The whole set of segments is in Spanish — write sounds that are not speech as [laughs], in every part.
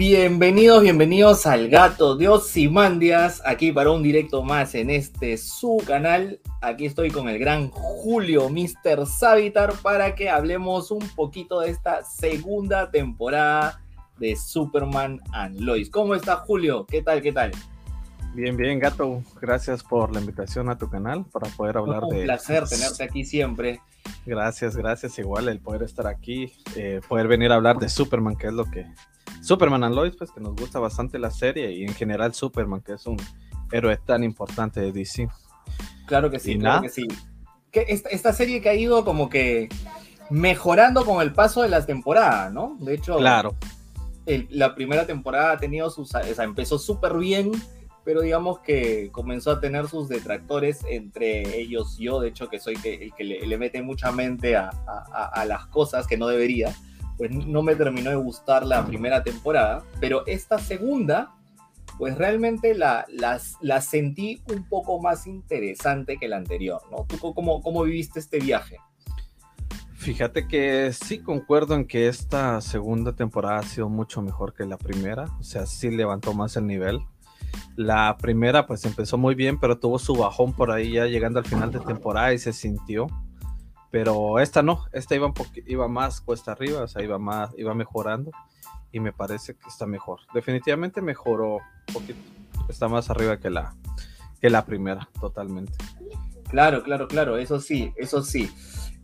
Bienvenidos, bienvenidos al Gato de Osimandias, aquí para un directo más en este su canal. Aquí estoy con el gran Julio Mr. Savitar para que hablemos un poquito de esta segunda temporada de Superman and Lois. ¿Cómo está Julio? ¿Qué tal? ¿Qué tal? Bien, bien, gato. Gracias por la invitación a tu canal para poder hablar de. Un placer tenerte aquí siempre. Gracias, gracias. Igual el poder estar aquí, eh, poder venir a hablar de Superman, que es lo que. Superman and Lois, pues que nos gusta bastante la serie y en general Superman, que es un héroe tan importante de DC. Claro que sí, claro que sí. Que esta, serie que ha ido como que mejorando con el paso de las temporadas, ¿no? De hecho, claro. la primera temporada ha tenido sus. O sea, empezó súper bien pero digamos que comenzó a tener sus detractores, entre ellos yo, de hecho que soy el que le, mete mucha mente a, las cosas que no debería, pues no me terminó de gustar la primera temporada, pero esta segunda, pues realmente la, sentí un poco más interesante que la anterior, ¿no? ¿Tú cómo, cómo viviste este viaje? Fíjate que sí concuerdo en que esta segunda temporada ha sido mucho mejor que la primera, o sea, sí levantó más el nivel. La primera pues empezó muy bien, pero tuvo su bajón por ahí ya llegando al final de temporada y se sintió. Pero esta no, esta iba, un iba más cuesta arriba, o sea, iba, más, iba mejorando y me parece que está mejor. Definitivamente mejoró un poquito, está más arriba que la, que la primera, totalmente. Claro, claro, claro, eso sí, eso sí.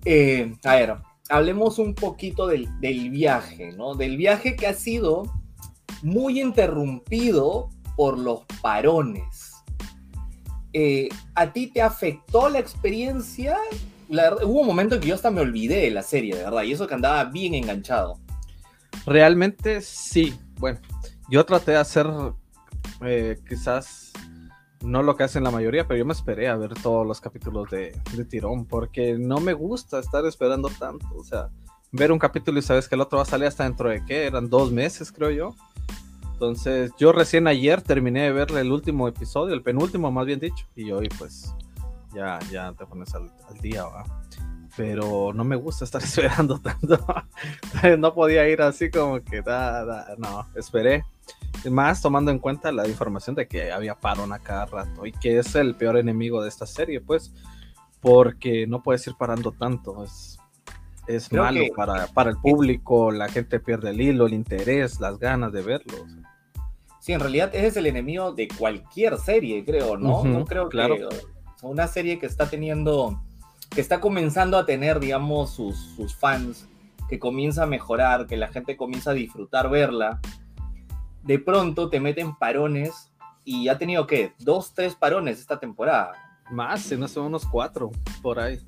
Eh, a ver, hablemos un poquito del, del viaje, ¿no? Del viaje que ha sido muy interrumpido por los parones. Eh, ¿A ti te afectó la experiencia? hubo un momento en que yo hasta me olvidé de la serie, de verdad, y eso que andaba bien enganchado. Realmente sí. Bueno, yo traté de hacer eh, quizás no lo que hacen la mayoría, pero yo me esperé a ver todos los capítulos de, de, tirón, porque no me gusta estar esperando tanto. O sea, ver un capítulo y sabes que el otro va a salir hasta dentro de qué, eran dos meses, creo yo. Entonces, yo recién ayer terminé de ver el último episodio, el penúltimo más bien dicho, y hoy pues ya, ya te pones al, día, ¿va? Pero no me gusta estar [laughs] esperando tanto. [laughs] no podía ir así como que, da, no, esperé. Más tomando en cuenta la información de que había parón a cada rato y que es el peor enemigo de esta serie, pues, porque no puedes ir parando tanto. Es, es malo para, para, el público, la gente pierde el hilo, el interés, las ganas de verlo. Sí, en realidad ese es el enemigo de cualquier serie, creo, ¿no? no creo claro. que una serie que está teniendo, que está comenzando a tener, digamos, sus, sus fans, que comienza a mejorar, que la gente comienza a disfrutar verla, de pronto te meten parones y ha tenido, ¿qué? Dos, tres parones esta temporada. Más, no son unos cuatro por ahí.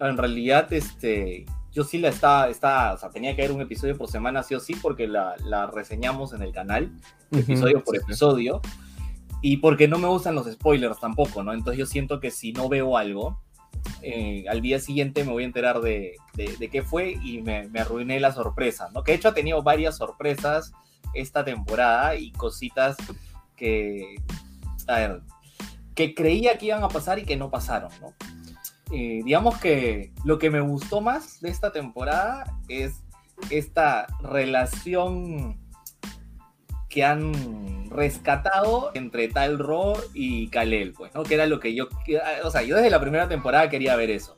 En realidad, este, yo sí la estaba, estaba, o sea, tenía que haber un episodio por semana, sí o sí, porque la, la reseñamos en el canal, episodio por episodio, y porque no me gustan los spoilers tampoco, ¿no? Entonces yo siento que si no veo algo, eh, al día siguiente me voy a enterar de, de, qué fue y me, me, arruiné la sorpresa, ¿no? Que de hecho ha tenido varias sorpresas esta temporada y cositas que, a ver, que creía que iban a pasar y que no pasaron, ¿no? Eh, digamos que lo que me gustó más de esta temporada es esta relación que han rescatado entre Tal Ro y Kalel, pues, ¿no? Que era lo que yo, o sea, yo desde la primera temporada quería ver eso.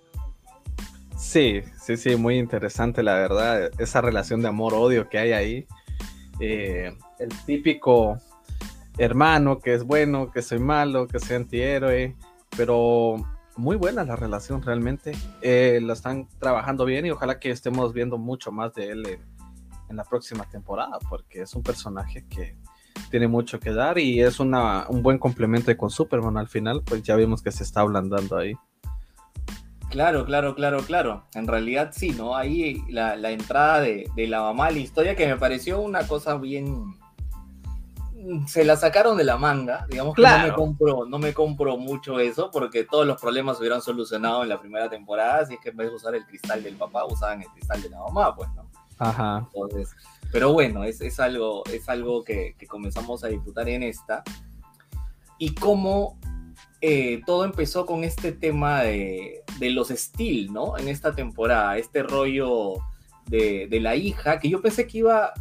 Sí, sí, sí, muy interesante, la verdad, esa relación de amor-odio que hay ahí. Eh, el típico hermano que es bueno, que soy malo, que soy antihéroe, pero muy buena la relación realmente. Eh, la están trabajando bien y ojalá que estemos viendo mucho más de él en, la próxima temporada, porque es un personaje que tiene mucho que dar y es una, un buen complemento con Superman al final, pues ya vimos que se está ablandando ahí. Claro, claro, claro, claro. En realidad sí, ¿no? Ahí la, entrada de, de, la mamá a la historia que me pareció una cosa bien, se la sacaron de la manga, digamos que no me compro, no me compro mucho eso, porque todos los problemas se hubieran solucionado en la primera temporada, así es que en vez de usar el cristal del papá, usaban el cristal de la mamá, pues, ¿no? Ajá. Entonces, pero bueno, es, es algo, es algo que, que, comenzamos a disfrutar en esta. Y cómo eh, todo empezó con este tema de, de los Steel, ¿no? En esta temporada, este rollo de, de la hija, que yo pensé que iba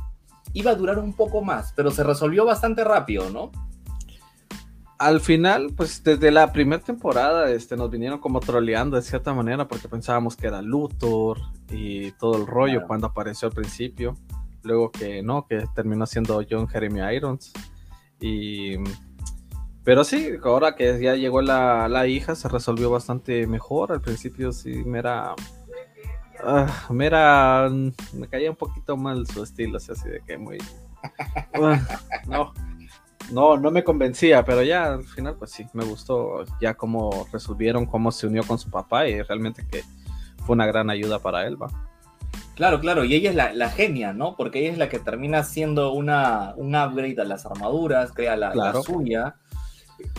iba a durar un poco más, pero se resolvió bastante rápido, ¿no? Al final, pues desde la primera temporada este, nos vinieron como troleando de cierta manera porque pensábamos que era Luthor y todo el rollo cuando apareció al principio. Luego que no, que terminó siendo John Jeremy Irons. Y pero sí, ahora que ya llegó la, la, hija, se resolvió bastante mejor. Al principio sí me era. Ah, me era. Me caía un poquito mal su estilo, así de que muy. no, no, no me convencía, pero ya al final, pues sí, me gustó ya cómo resolvieron, cómo se unió con su papá y realmente que fue una gran ayuda para él, va. Claro, claro, y ella es la, la, genia, ¿no? Porque ella es la que termina siendo una, un upgrade a las armaduras, crea la, la suya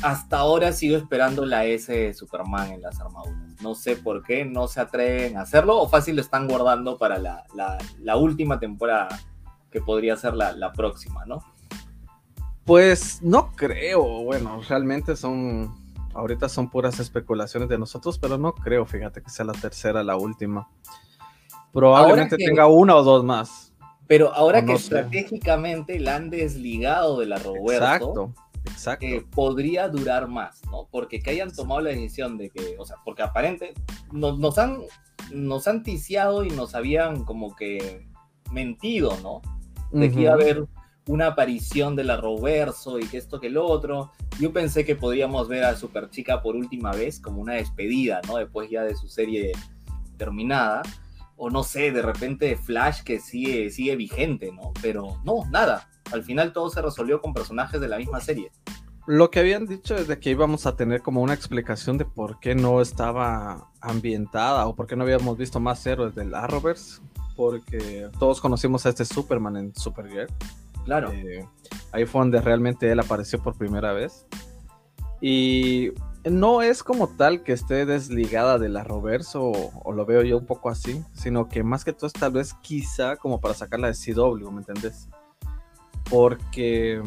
hasta ahora sigo esperando la S de Superman en las armaduras. No sé por qué no se atreven a hacerlo o fácil lo están guardando para la, la, última temporada, que podría ser la, la, próxima, ¿no? Pues no creo, bueno, realmente son, ahorita son puras especulaciones de nosotros, pero no creo, fíjate que sea la tercera, la última. Probablemente tenga una o dos más. Pero ahora que estratégicamente la han desligado de la Roberto. Exacto Exacto. podría durar más, ¿no? Porque que hayan tomado la decisión de que, o sea, porque aparente nos, nos han nos han ticiado y nos habían como que mentido, ¿no? De que iba a haber una aparición de la Roverso y que esto que lo otro. Yo pensé que podríamos ver a Superchica por última vez como una despedida, ¿no? Después ya de su serie terminada. O no sé, de repente Flash que sigue, sigue vigente, ¿no? Pero no, nada al final todo se resolvió con personajes de la misma serie. Lo que habían dicho es de que íbamos a tener como una explicación de por qué no estaba ambientada o por qué no habíamos visto más héroes del Arrowverse, porque todos conocimos a este Superman en Supergirl. Claro. Eh, ahí fue donde realmente él apareció por primera vez. Y no es como tal que esté desligada del Arrowverse o, o, lo veo yo un poco así, sino que más que todo es tal vez quizá como para sacarla de CW, ¿me entendés? Porque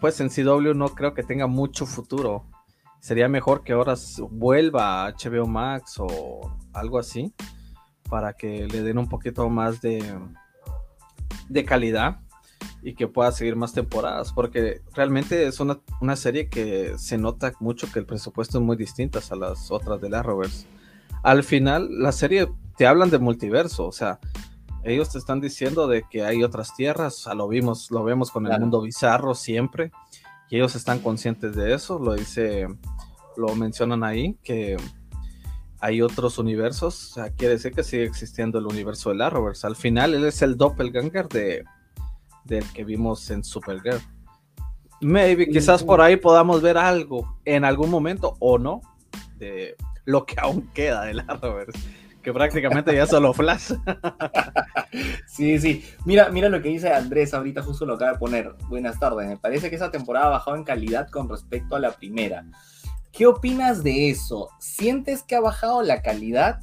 pues en CW no creo que tenga mucho futuro. Sería mejor que ahora vuelva a HBO Max o algo así para que le den un poquito más de, de calidad y que pueda seguir más temporadas, porque realmente es una, una, serie que se nota mucho que el presupuesto es muy distinto a las otras de la Rovers. Al final, la serie te hablan de multiverso, o sea, ellos te están diciendo de que hay otras tierras, lo vimos, lo vemos con el mundo bizarro siempre, y ellos están conscientes de eso, lo dice, lo mencionan ahí, que hay otros universos, o sea, quiere decir que sigue existiendo el universo de Arrowverse. Al final, él es el doppelganger de, del que vimos en Supergirl. Maybe, quizás por ahí podamos ver algo en algún momento o no de lo que aún queda del Arrowverse que prácticamente ya solo Flash. [laughs] sí, sí. Mira, mira lo que dice Andrés, ahorita justo lo acaba de poner. Buenas tardes. Me parece que esa temporada ha bajado en calidad con respecto a la primera. ¿Qué opinas de eso? ¿Sientes que ha bajado la calidad?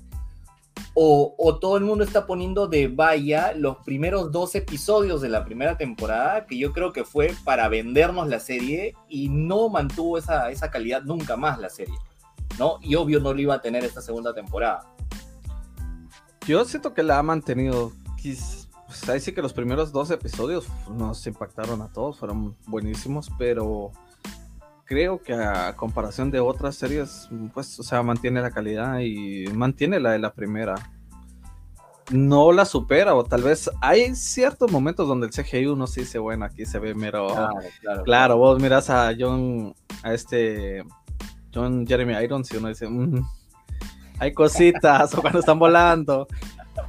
O, o, todo el mundo está poniendo de valla los primeros dos episodios de la primera temporada, que yo creo que fue para vendernos la serie y no mantuvo esa, esa calidad nunca más la serie, ¿no? Y obvio no lo iba a tener esta segunda temporada. Yo siento que la ha mantenido. Pues, ahí sí que los primeros dos episodios nos impactaron a todos, fueron buenísimos, pero creo que a comparación de otras series, pues, o sea, mantiene la calidad y mantiene la de la primera. No la supera, o tal vez hay ciertos momentos donde el CGI uno sí dice, bueno, aquí se ve mero. Claro, claro, vos miras a John, a este John Jeremy Irons y uno dice, mm, hay cositas [laughs] o cuando están volando.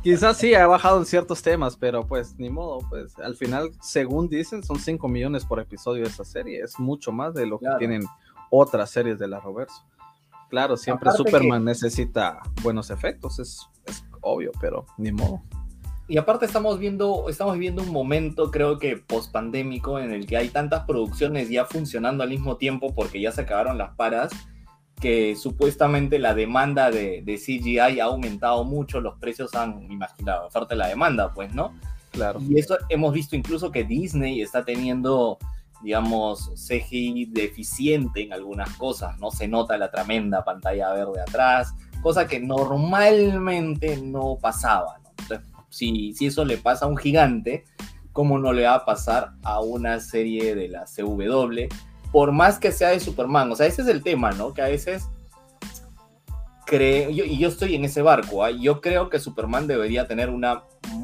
Quizás sí ha bajado en ciertos temas, pero pues ni modo, pues al final, según dicen, son 5 millones por episodio de esa serie. Es mucho más de lo que tienen otras series de la Roverso. Claro, siempre Superman necesita buenos efectos, es, es, obvio, pero ni modo. Y aparte estamos viendo, estamos viviendo un momento, creo que post pandémico, en el que hay tantas producciones ya funcionando al mismo tiempo porque ya se acabaron las paras que supuestamente la demanda de, CGI ha aumentado mucho, los precios han, imaginado, oferta la demanda, pues, ¿no? Claro. Y eso hemos visto incluso que Disney está teniendo, digamos, CGI deficiente en algunas cosas, ¿no? Se nota la tremenda pantalla verde atrás, cosa que normalmente no pasaba, ¿no? Entonces, si, si eso le pasa a un gigante, ¿cómo no le va a pasar a una serie de la CW? Por más que sea de Superman, o sea, ese es el tema, ¿no? Que a veces creo, y yo estoy en ese barco, ¿ah? yo creo que Superman debería tener un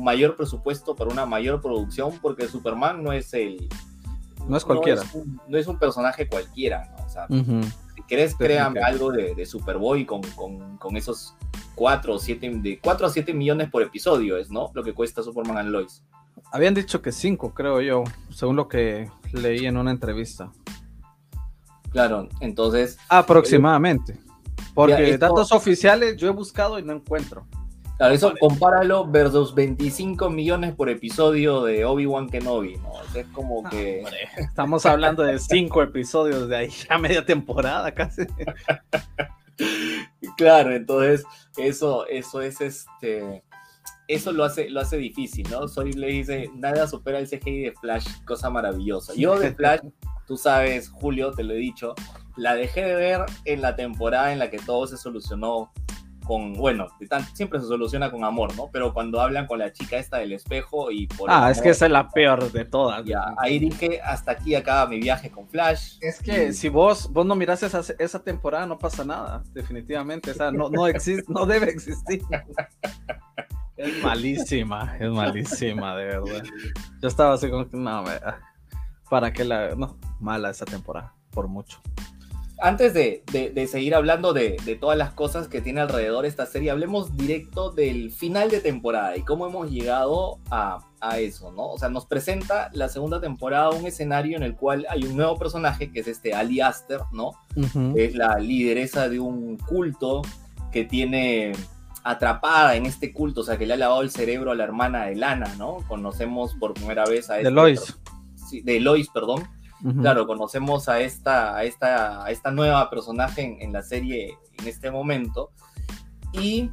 mayor presupuesto para una mayor producción, porque Superman no es el... No es cualquiera. No es un, personaje cualquiera, ¿no? O sea, si querés, créame algo de, Superboy con, con, esos 4 o 7, de 4 a 7 millones por episodio, es, ¿no? Lo que cuesta Superman and Lois. Habían dicho que 5, creo yo, según lo que leí en una entrevista. Claro, entonces. Aproximadamente. Porque datos oficiales yo he buscado y no encuentro. Claro, eso compáralo versus 25 millones por episodio de Obi-Wan Kenobi, ¿no? Es como ah, que. [laughs] estamos hablando de 5 episodios de ahí, ya media temporada casi. [laughs] claro, entonces, eso, eso es este. Eso lo hace, lo hace difícil, ¿no? Soy le dice, nada supera el CGI de Flash, cosa maravillosa. Yo de [laughs] Flash Tú sabes, Julio, te lo he dicho, la dejé de ver en la temporada en la que todo se solucionó con, bueno, siempre se soluciona con amor, ¿no? Pero cuando hablan con la chica esta del espejo y por... Ah, es que esa es la peor de todas. Ya, ahí dije, hasta aquí acaba mi viaje con Flash. Es que si vos, vos no mirás esa, esa temporada, no pasa nada, definitivamente. O sea, no, no, existe, no debe existir. Es malísima, es malísima, de verdad. Yo estaba así como que, no, me para que la. No, mala esa temporada, por mucho. Antes de, seguir hablando de, todas las cosas que tiene alrededor esta serie, hablemos directo del final de temporada y cómo hemos llegado a, eso, ¿no? O sea, nos presenta la segunda temporada un escenario en el cual hay un nuevo personaje que es este Ali Aster, ¿no? Es la lideresa de un culto que tiene atrapada en este culto, o sea, que le ha lavado el cerebro a la hermana de Lana, ¿no? Conocemos por primera vez a este, Lois de Lois, perdón. Claro, conocemos a esta, a esta, a esta nueva personaje en, la serie en este momento. Y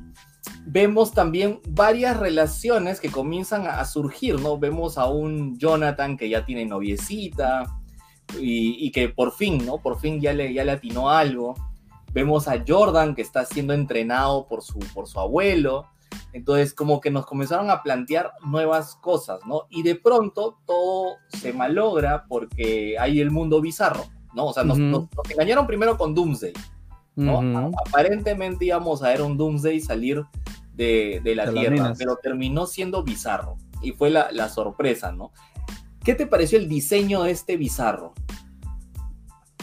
vemos también varias relaciones que comienzan a, surgir, ¿no? Vemos a un Jonathan que ya tiene noviecita y, que por fin, ¿no? Por fin ya le, ya le atinó algo. Vemos a Jordan que está siendo entrenado por su, por su abuelo. Entonces, como que nos comenzaron a plantear nuevas cosas, ¿no? Y de pronto todo se malogra porque hay el mundo bizarro, ¿no? O sea, nos, engañaron primero con Doomsday, ¿no? Aparentemente íbamos a ver un Doomsday salir de, la Tierra, pero terminó siendo bizarro. Y fue la, sorpresa, ¿no? ¿Qué te pareció el diseño de este bizarro?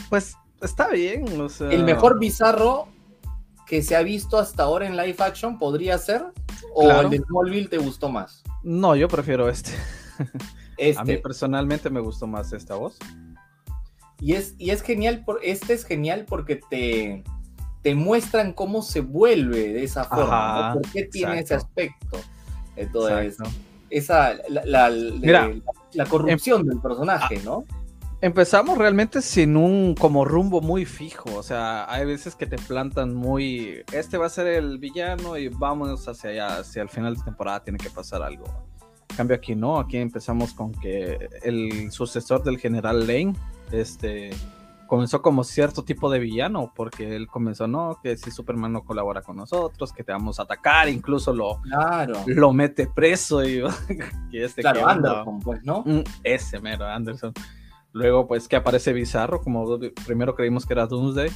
Pues está bien, El mejor bizarro que se ha visto hasta ahora en live action podría ser? ¿O el de Smallville te gustó más? No, yo prefiero este. [laughs] A mí este. personalmente me gustó más esta voz. Y es, y es genial, por, este es genial porque te, te muestran cómo se vuelve de esa forma, por qué tiene ese aspecto. Entonces, esa, la, la, corrupción em, del personaje, ¿no? Empezamos realmente sin un como rumbo muy fijo, o sea, hay veces que te plantan muy, este va a ser el villano y vamos hacia allá, hacia el final de temporada tiene que pasar algo. En cambio aquí no, aquí empezamos con que el sucesor del general Lane, este, comenzó como cierto tipo de villano, porque él comenzó, no, que si Superman no colabora con nosotros, que te vamos a atacar, incluso lo, lo mete preso y, [laughs] este claro, Anderson, pues, ¿no? Mm, ese mero Anderson. Luego, pues que aparece Bizarro, como primero creímos que era Doomsday.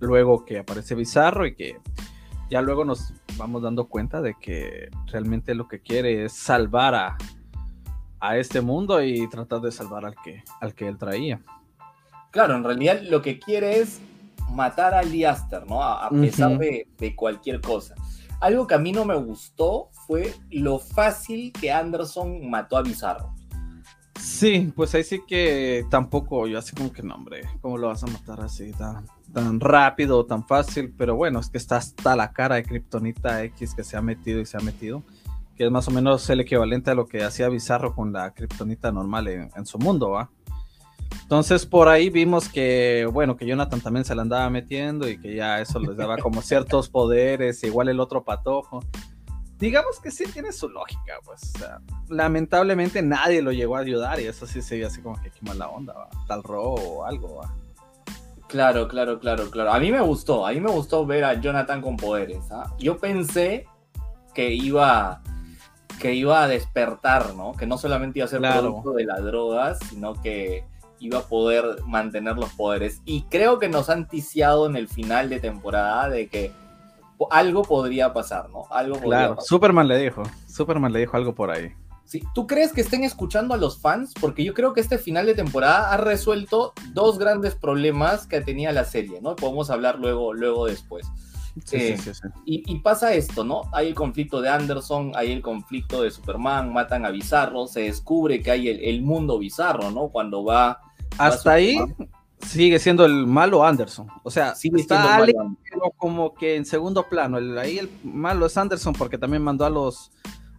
Luego que aparece Bizarro y que ya luego nos vamos dando cuenta de que realmente lo que quiere es salvar a, a este mundo y tratar de salvar al que, al que él traía. Claro, en realidad lo que quiere es matar a Liaster, ¿no? A, pesar de, de, cualquier cosa. Algo que a mí no me gustó fue lo fácil que Anderson mató a Bizarro. Sí, pues ahí sí que tampoco, yo así como que no, hombre, ¿cómo lo vas a matar así tan, tan rápido, tan fácil? Pero bueno, es que está hasta la cara de Kryptonita X que se ha metido y se ha metido, que es más o menos el equivalente a lo que hacía Bizarro con la Kryptonita normal en, su mundo, ¿va? Entonces por ahí vimos que, bueno, que Jonathan también se la andaba metiendo y que ya eso les daba como ciertos poderes, igual el otro patojo digamos que sí tiene su lógica, pues. lamentablemente nadie lo llegó a ayudar y eso sí se veía así como que qué mala onda, tal robo o algo. Claro, claro, claro, claro. A mí me gustó, a mí me gustó ver a Jonathan con poderes. ¿ah? Yo pensé que iba, que iba a despertar, ¿no? Que no solamente iba a ser producto de las drogas, sino que iba a poder mantener los poderes. Y creo que nos han ticiado en el final de temporada de que algo podría pasar, ¿no? Algo claro, Superman le dijo, Superman le dijo algo por ahí. Sí. ¿Tú crees que estén escuchando a los fans? Porque yo creo que este final de temporada ha resuelto dos grandes problemas que tenía la serie, ¿no? Podemos hablar luego, luego después. Eh, y, pasa esto, ¿no? Hay el conflicto de Anderson, hay el conflicto de Superman, matan a Bizarro, se descubre que hay el, mundo bizarro, ¿no? Cuando va... Hasta ahí sigue siendo el malo Anderson. O sea, sigue está siendo como que en segundo plano. ahí el malo es Anderson porque también mandó a los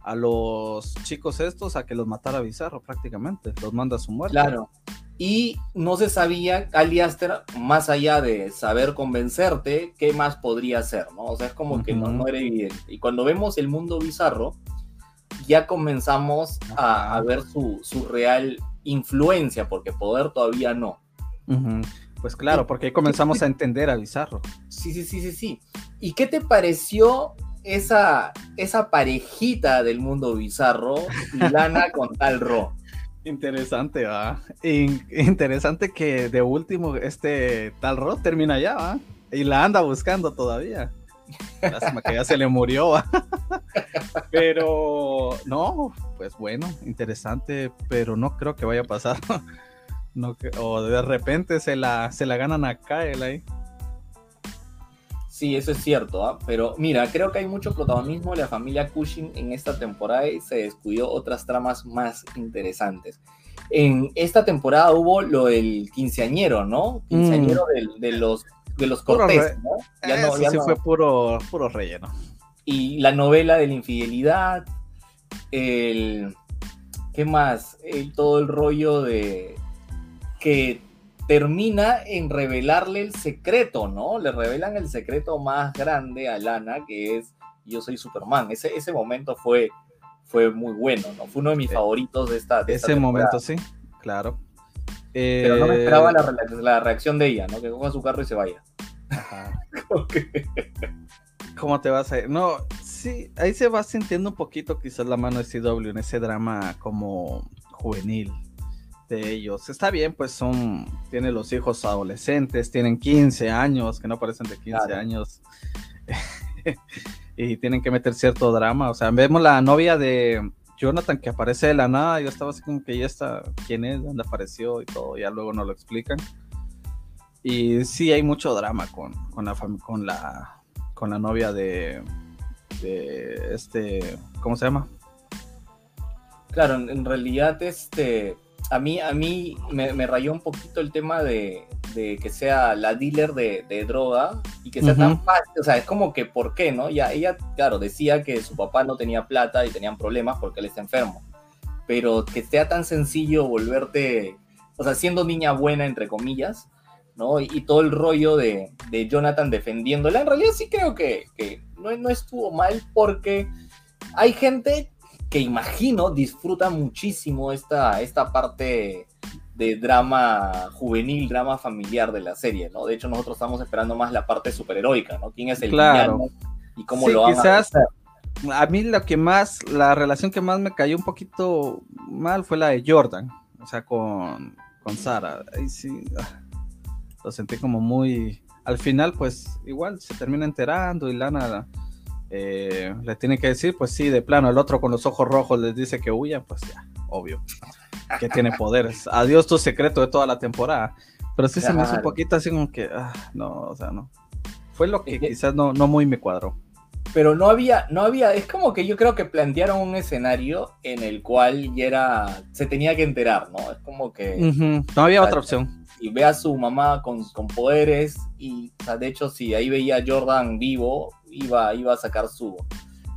a los chicos estos a que los matara Bizarro prácticamente. Los manda a su muerte. Claro y no se sabía, Aliaster, más allá de saber convencerte, qué más podría hacer, ¿no? O sea, es como que no, era evidente. Y cuando vemos el mundo bizarro, ya comenzamos a, ver su, real influencia, porque poder todavía no. Pues claro, porque ahí comenzamos a entender a Bizarro. Sí, sí, sí, sí, sí. ¿Y qué te pareció esa, esa parejita del mundo bizarro, Lana con Tal Ro? [laughs] Interesante, va. interesante que de último este tal Rod termina ya, va. Y la anda buscando todavía. Lástima que ya se le murió, ¿va? [laughs] Pero no, pues bueno, interesante, pero no creo que vaya a pasar. No, o de repente se la, se la ganan a Kyle ahí. Sí, eso es cierto, ¿ah? pero mira, creo que hay mucho protagonismo de la familia Cushing en esta temporada y se descuidó otras tramas más interesantes. En esta temporada hubo lo del quinceañero, ¿no? Quinceañero mm. de, los, de los Cortés, ¿no? Ya no, sí fue puro, puro relleno. Y la novela de la infidelidad, el... ¿Qué más? El, todo el rollo de que termina en revelarle el secreto, ¿no? Le revelan el secreto más grande a Lana, que es yo soy Superman. Ese, ese momento fue, fue muy bueno, ¿no? Fue uno de mis favoritos de esta. De ese momento, sí, claro. Pero no me esperaba la, la, reacción de ella, ¿no? Que coja su carro y se vaya. Ajá. [laughs] ¿Cómo te vas a ir? No, sí, ahí se va sintiendo un poquito quizás la mano de CW en ese drama como juvenil de ellos. Está bien, pues son, tienen los hijos adolescentes, tienen 15 años, que no parecen de 15 años. [laughs] y tienen que meter cierto drama. O sea, vemos la novia de Jonathan que aparece de la nada. Yo estaba así como que ya está, ¿quién es? ¿Dónde apareció? Y todo, ya luego no lo explican. Y sí hay mucho drama con, con la con la con la novia de, de este, ¿cómo se llama? Claro, en realidad este a mí, a mí me, rayó un poquito el tema de, que sea la dealer de, droga y que sea tan fácil. O sea, es como que, ¿por qué, no? Ya, ella, claro, decía que su papá no tenía plata y tenían problemas porque él está enfermo. Pero que sea tan sencillo volverte, o sea, siendo niña buena, entre comillas, ¿no? Y, todo el rollo de, Jonathan defendiéndola, en realidad sí creo que, no, no estuvo mal porque hay gente que imagino disfruta muchísimo esta, esta parte de drama juvenil, drama familiar de la serie, ¿no? De hecho, nosotros estamos esperando más la parte superheroica, ¿no? ¿Quién es el claro. y cómo lo ama quizás a, mí lo que más, la relación que más me cayó un poquito mal fue la de Jordan, o sea, con, con Sara. Ahí sí, ah, lo sentí como muy... Al final, pues, igual se termina enterando y Lana eh, le tiene que decir, pues sí, de plano, el otro con los ojos rojos les dice que huya, pues ya, obvio, que tiene [laughs] poderes. Adiós tu secreto de toda la temporada. Pero sí se me hizo un poquito así como que, ah, no, o sea, no. Fue lo que quizás no, no muy me cuadró. Pero no había, no había, es como que yo creo que plantearon un escenario en el cual ya era, se tenía que enterar, ¿no? Es como que... No había otra opción. Y ve a su mamá con, con poderes y, o sea, de hecho, si ahí veía a Jordan vivo, iba, iba a sacar su,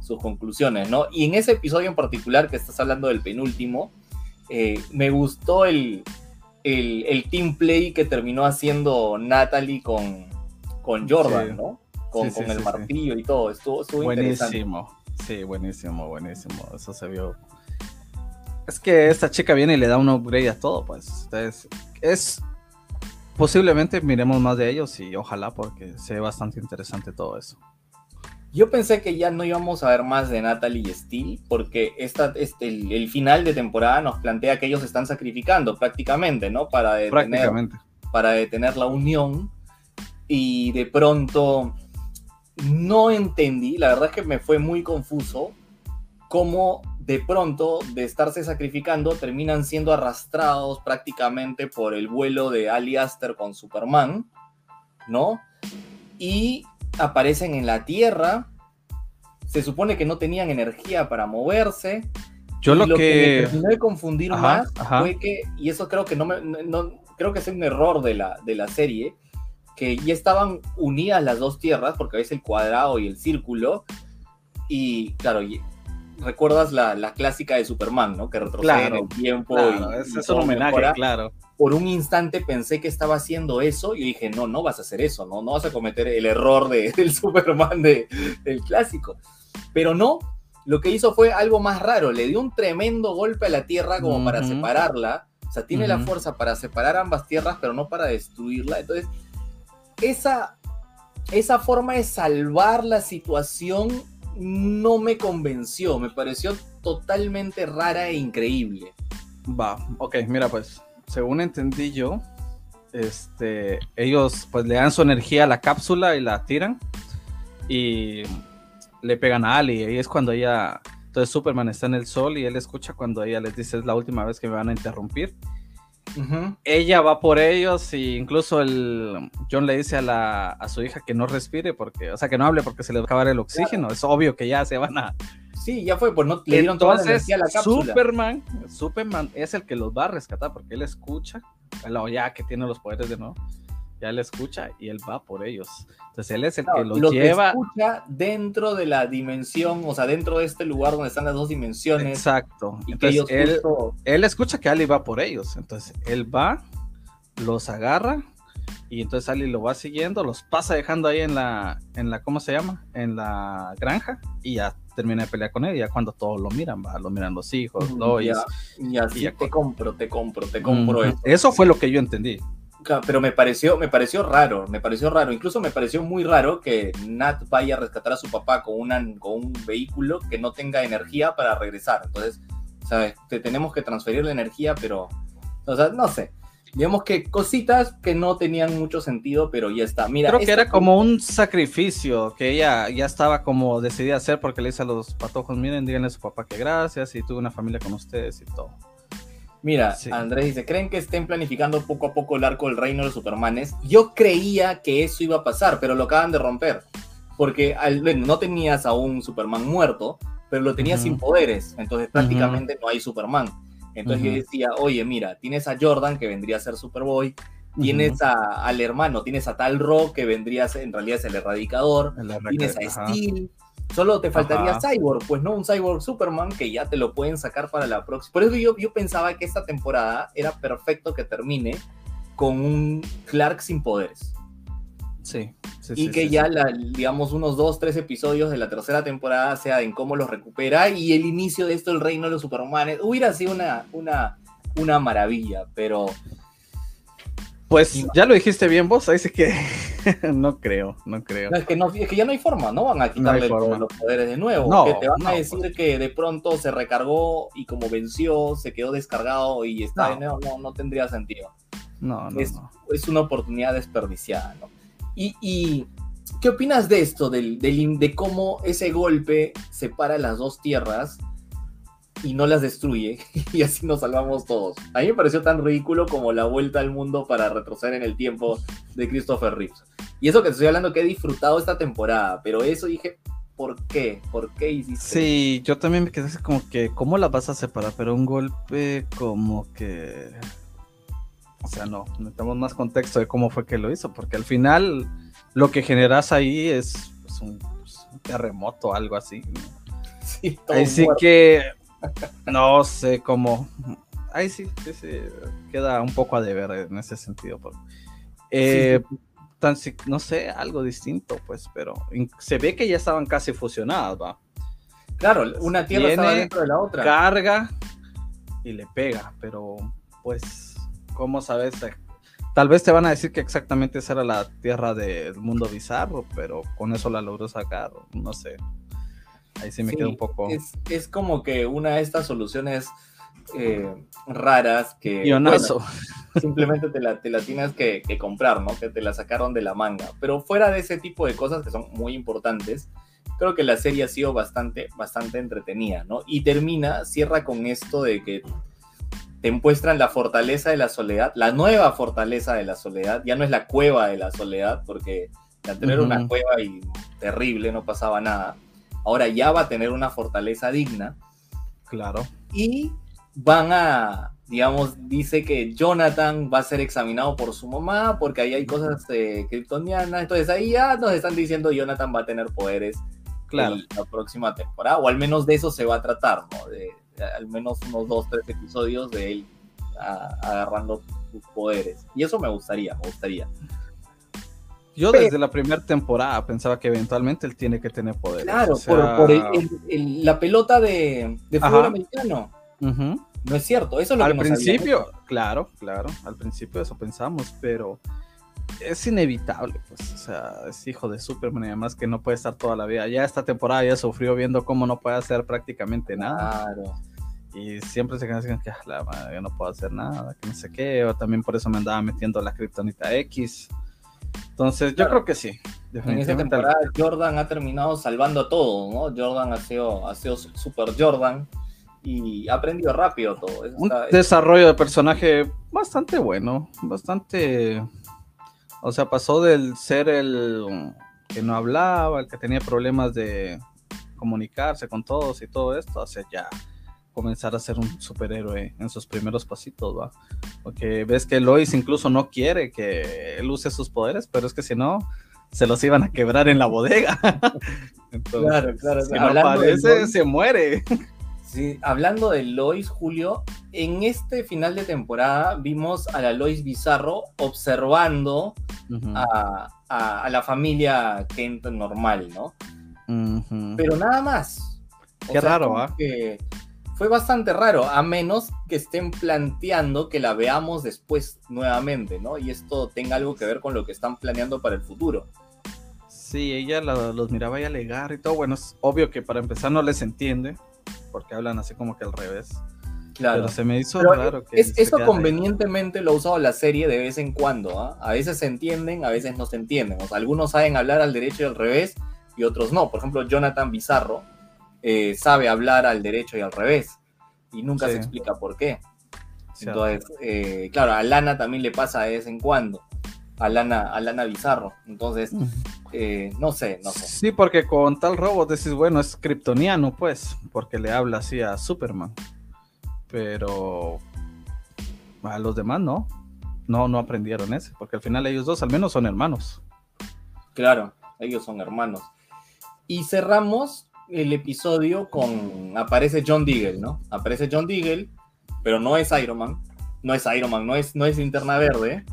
sus conclusiones, ¿no? Y en ese episodio en particular que estás hablando del penúltimo, eh, me gustó el, el, team play que terminó haciendo Natalie con, con Jordan, ¿no? Con, con el martillo y todo, estuvo, estuvo buenísimo. Sí, buenísimo, buenísimo. Eso se vio. Es que esta chica viene y le da un upgrade a todo, pues. Entonces, es. Posiblemente miremos más de ellos y ojalá porque se ve bastante interesante todo eso. Yo pensé que ya no íbamos a ver más de Natalie y Steel, porque esta, este, el, final de temporada nos plantea que ellos se están sacrificando prácticamente, ¿no? Para detener, para detener la unión. Y de pronto no entendí, la verdad es que me fue muy confuso, cómo de pronto, de estarse sacrificando, terminan siendo arrastrados prácticamente por el vuelo de Ali Aster con Superman, ¿no? Y aparecen en la Tierra. Se supone que no tenían energía para moverse. Yo lo, que... me terminó de confundir más fue que, y eso creo que no me, no, creo que es un error de la, de la serie, que ya estaban unidas las dos tierras, porque ves el cuadrado y el círculo, y claro, recuerdas la, la, clásica de Superman, ¿no? Que retrocede en el tiempo. y, es un homenaje, claro por un instante pensé que estaba haciendo eso y dije, no, no vas a hacer eso, no, no vas a cometer el error de, [laughs] del Superman de, del clásico. Pero no, lo que hizo fue algo más raro, le dio un tremendo golpe a la Tierra como para separarla, o sea, tiene la fuerza para separar ambas tierras, pero no para destruirla. Entonces, esa, esa forma de salvar la situación no me convenció, me pareció totalmente rara e increíble. Va, ok, mira pues, según entendí yo, este, ellos pues le dan su energía a la cápsula y la tiran y le pegan a Ali y es cuando ella, entonces Superman está en el sol y él escucha cuando ella les dice es la última vez que me van a interrumpir. Ella va por ellos e incluso el John le dice a, la, a su hija que no respire porque, o sea, que no hable porque se le va a acabar el oxígeno. Es obvio que ya se van a, Sí, ya fue, pues no le dieron toda la energía a la cápsula. Superman, Superman es el que los va a rescatar porque él escucha, ya que tiene los poderes de nuevo, ya él escucha y él va por ellos. Entonces él es el que los lo lleva. Que escucha dentro de la dimensión, o sea, dentro de este lugar donde están las dos dimensiones. Exacto. Y Entonces, él, él escucha que Ali va por ellos. Entonces él va, los agarra y entonces Ali lo va siguiendo, los pasa dejando ahí en la, en la, ¿cómo se llama? En la granja y ya termina de pelear con él, ya cuando todos lo miran, va, lo miran los hijos, y así te compro, te compro, te compro eso. fue lo que yo entendí. Pero me pareció, me pareció raro, me pareció raro. Incluso me pareció muy raro que Nat vaya a rescatar a su papá con, una, con un vehículo que no tenga energía para regresar. Entonces, ¿sabes? Te tenemos que transferir la energía, pero, o sea, no sé digamos que cositas que no tenían mucho sentido, pero ya está. Mira, creo que era como un sacrificio que ella ya estaba como decidida a hacer porque le dice a los patojos, miren, díganle a su papá que gracias y tuve una familia con ustedes y todo. Mira, Andrés dice, ¿creen que estén planificando poco a poco el arco del reino de los Supermanes? Yo creía que eso iba a pasar, pero lo acaban de romper. Porque al, no tenías a un Superman muerto, pero lo tenías sin poderes. Entonces prácticamente no hay Superman. Entonces yo decía, oye, mira, tienes a Jordan, que vendría a ser Superboy, tienes a, al hermano, tienes a Tal Rock, que vendría a ser, en realidad es el erradicador, tienes a Steel, solo te faltaría Cyborg, pues no, un Cyborg Superman que ya te lo pueden sacar para la próxima. Por eso yo, yo pensaba que esta temporada era perfecto que termine con un Clark sin poderes. Sí. y que ya, La, digamos, unos dos, tres episodios de la tercera temporada sea en cómo los recupera y el inicio de esto, el reino de los Supermanes, hubiera sido una, una, una maravilla, pero... Pues ya lo dijiste bien vos, ahí sí que [laughs] no creo, no creo. es, que no, es que ya no hay forma, no van a quitarle los poderes de nuevo. No, que te van a decir pues. que de pronto se recargó y como venció, se quedó descargado y está de nuevo, no, no tendría sentido. No, no, es, es una oportunidad desperdiciada, ¿no? Y, ¿qué opinas de esto, del, de cómo ese golpe separa las dos tierras y no las destruye? [laughs] Y así nos salvamos todos. A mí me pareció tan ridículo como la vuelta al mundo para retroceder en el tiempo de Christopher Reeves. Y eso que te estoy hablando que he disfrutado esta temporada, pero eso dije, ¿por qué? ¿Por qué hiciste? Sí, yo también me quedé así como que, ¿cómo las vas a separar? Pero un golpe como que o sea, no, necesitamos más contexto de cómo fue que lo hizo, porque al final lo que generas ahí es pues, un, terremoto, algo así. [laughs] Sí, ahí sí que no sé cómo. Ahí sí, sí, queda un poco a deber en ese sentido. Eh, tan, no sé, algo distinto, pues, pero se ve que ya estaban casi fusionadas, va. Claro, una tierra estaba dentro de la otra. Carga y le pega, pero pues ¿cómo sabes? Tal vez te van a decir que exactamente esa era la tierra del mundo bizarro, pero con eso la logró sacar, no sé. Ahí sí me queda un poco. Es, como que una de estas soluciones eh, raras que. simplemente te la, te la tienes que, comprar, ¿no? Que te la sacaron de la manga. Pero fuera de ese tipo de cosas que son muy importantes, creo que la serie ha sido bastante, bastante entretenida, ¿no? Y termina, cierra con esto de que te muestran la fortaleza de la soledad, la nueva fortaleza de la soledad, ya no es la cueva de la soledad, porque al tener una cueva y terrible no pasaba nada, ahora ya va a tener una fortaleza digna. Claro. Y van a, digamos, dice que Jonathan va a ser examinado por su mamá, porque ahí hay cosas eh, kryptonianas, entonces ahí ya nos están diciendo Jonathan va a tener poderes claro. la próxima temporada, o al menos de eso se va a tratar, ¿no? De, al menos unos dos, tres episodios de él agarrando sus poderes. Y eso me gustaría, me gustaría. Yo desde la primera temporada pensaba que eventualmente él tiene que tener poderes. Claro, por, la pelota de, fútbol americano. No es cierto, eso es lo al principio, claro, claro, al principio eso pensamos, pero es inevitable, pues, o sea, es hijo de Superman y además que no puede estar toda la vida. Ya esta temporada ya sufrió viendo cómo no puede hacer prácticamente nada. Claro. Y siempre se quedan que ah, la madre, no puedo hacer nada, que no sé qué, o también por eso me andaba metiendo la Kryptonita X. Entonces, yo creo que sí. En esta temporada Jordan ha terminado salvando todo, ¿no? Jordan ha sido, ha sido super Jordan y ha aprendido rápido todo. Un desarrollo de personaje bastante bueno, bastante o sea, pasó del ser el que no hablaba, el que tenía problemas de comunicarse con todos y todo esto, hacia ya comenzar a ser un superhéroe en sus primeros pasitos, ¿va? Porque ves que Lois incluso no quiere que él use sus poderes, pero es que si no, se los iban a quebrar en la bodega. [laughs] claro, claro. Si no aparece, se muere. Sí, hablando de Lois, Julio, en este final de temporada vimos a la Lois Bizarro observando a, la familia Kent normal, ¿no? Pero nada más. Qué raro, ¿ah? Fue bastante raro, a menos que estén planteando que la veamos después nuevamente, ¿no? Y esto tenga algo que ver con lo que están planeando para el futuro. Sí, ella los miraba y alegar y todo. Bueno, es obvio que para empezar no les entiende porque hablan así como que al revés. Claro. Pero se me hizo raro que. Es, eso convenientemente lo ha usado la serie de vez en cuando. ¿ah? A veces se entienden, a veces no se entienden. O sea, algunos saben hablar al derecho y al revés y otros no. Por ejemplo, Jonathan Bizarro eh, sabe hablar al derecho y al revés y nunca se explica por qué. Entonces, eh, claro, a Lana también le pasa de vez en cuando. A Lana, a Lana Bizarro. Entonces, eh, no sé, no sé. Sí, porque con tal robot decís, bueno, es kryptoniano, pues, porque le habla así a Superman. Pero a los demás no. No, no aprendieron ese, porque al final ellos dos al menos son hermanos. Claro, ellos son hermanos. Y cerramos el episodio con. Aparece John Deagle, ¿no? Aparece John Deagle, pero no es Iron Man. No es Iron Man, no es, no es Linterna Verde.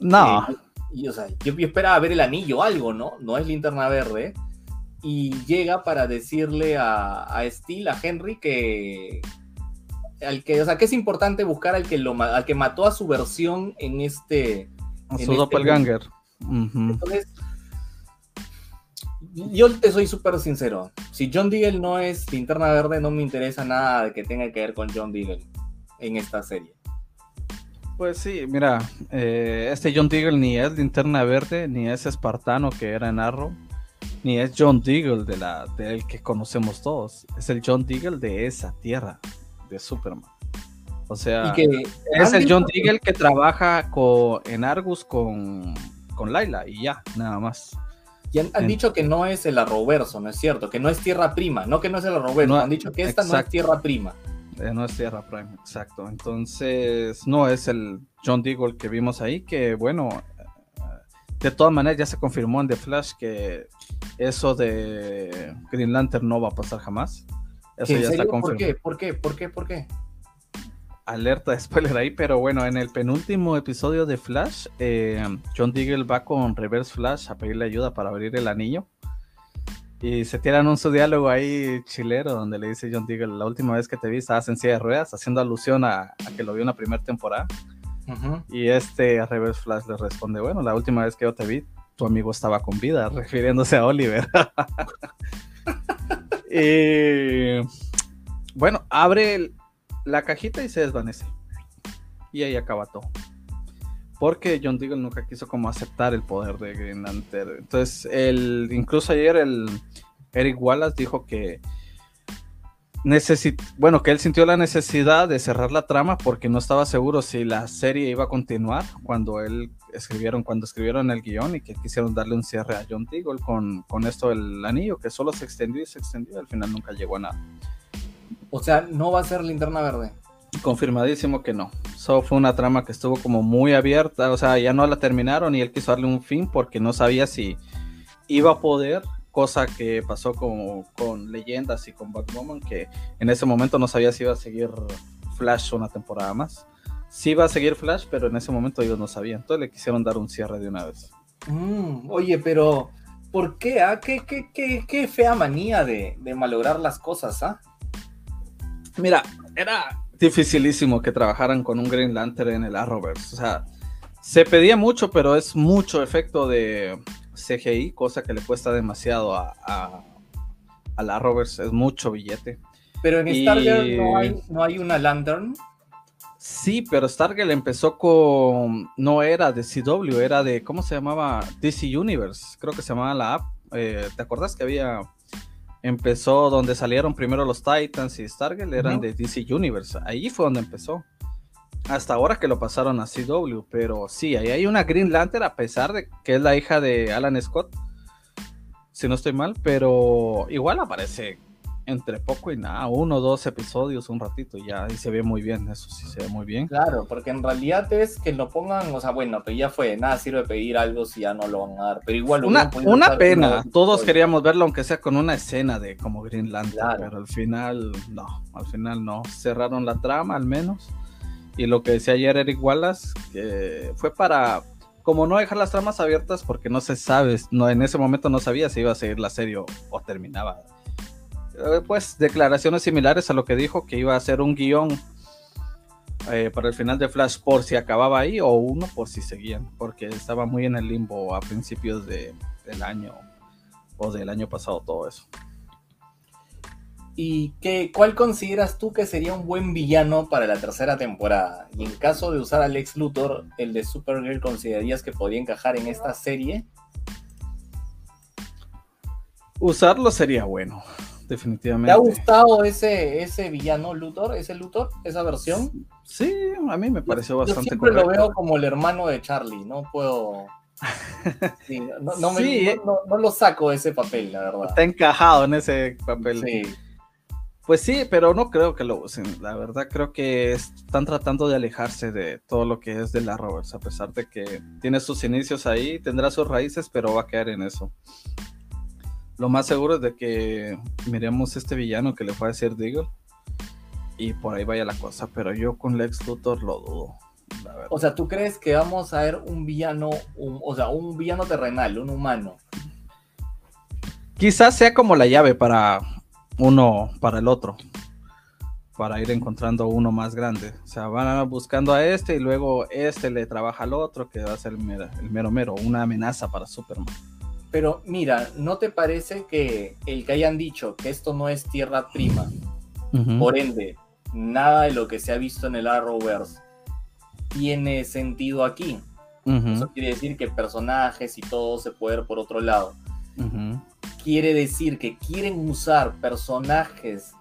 No. Eh, y, o sea, yo, esperaba ver el anillo, algo, ¿no? No es linterna verde. Y llega para decirle a, a Steel, a Henry, que, al que, o sea, que es importante buscar al que lo al que mató a su versión en este. A su este doppelganger. Entonces, yo te soy súper sincero. Si John Deagle no es linterna verde, no me interesa nada de que tenga que ver con John Deagle en esta serie. Pues sí, mira, eh, este John Deagle ni es linterna verde, ni es espartano que era en Arrow, ni es John Deagle de la, del que conocemos todos. Es el John Deagle de esa tierra, de Superman. O sea, es el John Deagle que trabaja con, en Argus con, con Laila y ya, nada más. Y han, dicho que no es el Arrowverso, ¿no es cierto? Que no es tierra prima, no que no es el Arrowverso, han dicho que esta no es tierra prima. Eh, no es Tierra Prime, exacto. Entonces, no es el John Deagle que vimos ahí, que bueno, de todas maneras ya se confirmó en The Flash que eso de Green Lantern no va a pasar jamás. Eso ya está confirmado. ¿Por qué? ¿Por qué? ¿Por qué? ¿Por qué? Alerta de spoiler ahí, pero bueno, en el penúltimo episodio de Flash, eh, John Deagle va con Reverse Flash a pedirle ayuda para abrir el anillo. Y se tiran un su diálogo ahí chilero donde le dice John Deagle, la última vez que te vi estabas en silla de ruedas, haciendo alusión a, que lo vio en la primera temporada. Y este Reverse Flash le responde, bueno, la última vez que yo te vi, tu amigo estaba con vida, [laughs] refiriéndose a Oliver. [laughs] y bueno, abre la cajita y se desvanece. Y ahí acaba todo. Porque John Deagle nunca quiso como aceptar el poder de Green Lantern. Entonces, el, incluso ayer el Eric Wallace dijo que bueno, que él sintió la necesidad de cerrar la trama porque no estaba seguro si la serie iba a continuar cuando él escribieron, cuando escribieron el guion y que quisieron darle un cierre a John Deagle con, con esto del anillo, que solo se extendió y se extendió y al final nunca llegó a nada. O sea, no va a ser linterna verde. Confirmadísimo que no. Solo fue una trama que estuvo como muy abierta, o sea, ya no la terminaron y él quiso darle un fin porque no sabía si iba a poder cosa que pasó con, con Leyendas y con Batwoman, que en ese momento no sabía si iba a seguir Flash una temporada más. Sí iba a seguir Flash, pero en ese momento ellos no sabían. Entonces le quisieron dar un cierre de una vez. Mm, oye, pero ¿por qué? Ah? ¿Qué, qué, qué, fea manía de, de malograr las cosas, ¿ah? Mira, era dificilísimo que trabajaran con un Green Lantern en el Arrowverse. O sea, se pedía mucho, pero es mucho efecto de, CGI, cosa que le cuesta demasiado a, a, la Rovers, es mucho billete. Pero en Stargirl no, hay, no hay una Lantern. Sí, pero Stargirl empezó con. No era de CW, era de. ¿Cómo se llamaba? DC Universe. Creo que se llamaba la app. Eh, ¿Te acuerdas que había. Empezó donde salieron primero los Titans y Stargirl eran de DC Universe. Ahí fue donde empezó hasta ahora que lo pasaron a CW, pero sí, ahí hay una Green Lantern a pesar de que es la hija de Alan Scott, si no estoy mal, pero igual aparece entre poco y nada, uno o dos episodios, un ratito ya, y se ve muy bien, eso sí se ve muy bien. Claro, porque en realidad es que lo pongan, o sea, bueno, pero ya fue, nada sirve pedir algo si ya no lo van a dar, pero igual... Una, una pena, todos queríamos verlo aunque sea con una escena de como Green Lantern, pero al final no, al final no, cerraron la trama al menos y lo que decía ayer Eric Wallace, que fue para, como no dejar las tramas abiertas porque no se sabe, no, en ese momento no sabía si iba a seguir la serie o, terminaba. Eh, pues declaraciones similares a lo que dijo, que iba a hacer un guion eh, para el final de Flash por si acababa ahí o uno por si seguían, porque estaba muy en el limbo a principios de, del año o del año pasado todo eso. ¿Y qué, cuál consideras tú que sería un buen villano para la tercera temporada? Y en caso de usar a Lex Luthor, el de Supergirl, ¿considerarías que podría encajar en esta serie? Usarlo sería bueno, definitivamente. ¿Te ha gustado ese, ese villano Luthor, ese Luthor, esa versión? Sí, a mí me pareció bastante Yo siempre lo veo como el hermano de Charlie, no puedo... [laughs] no, no, no, lo saco de ese papel, la verdad. Está encajado en ese papel. Sí. Pues sí, pero no creo que lo usen. La verdad creo que están tratando de alejarse de todo lo que es de la Roberts, a pesar de que tiene sus inicios ahí, tendrá sus raíces, pero va a quedar en eso. Lo más seguro es de que miremos este villano que le fue a decir Deagle y por ahí vaya la cosa, pero yo con Lex Luthor lo dudo. O sea, ¿tú crees que vamos a ver un villano, o sea, un villano terrenal, un humano? Quizás sea como la llave para uno para el otro, para ir encontrando uno más grande. O sea, van buscando a este y luego este le trabaja al otro, que va a ser el mero, mero, una amenaza para Superman. Pero mira, ¿no te parece que el que hayan dicho que esto no es tierra prima, por ende, nada de lo que se ha visto en el Arrowverse tiene sentido aquí? Eso quiere decir que personajes y todo se puede ver por otro lado. Quiere decir que quieren usar personajes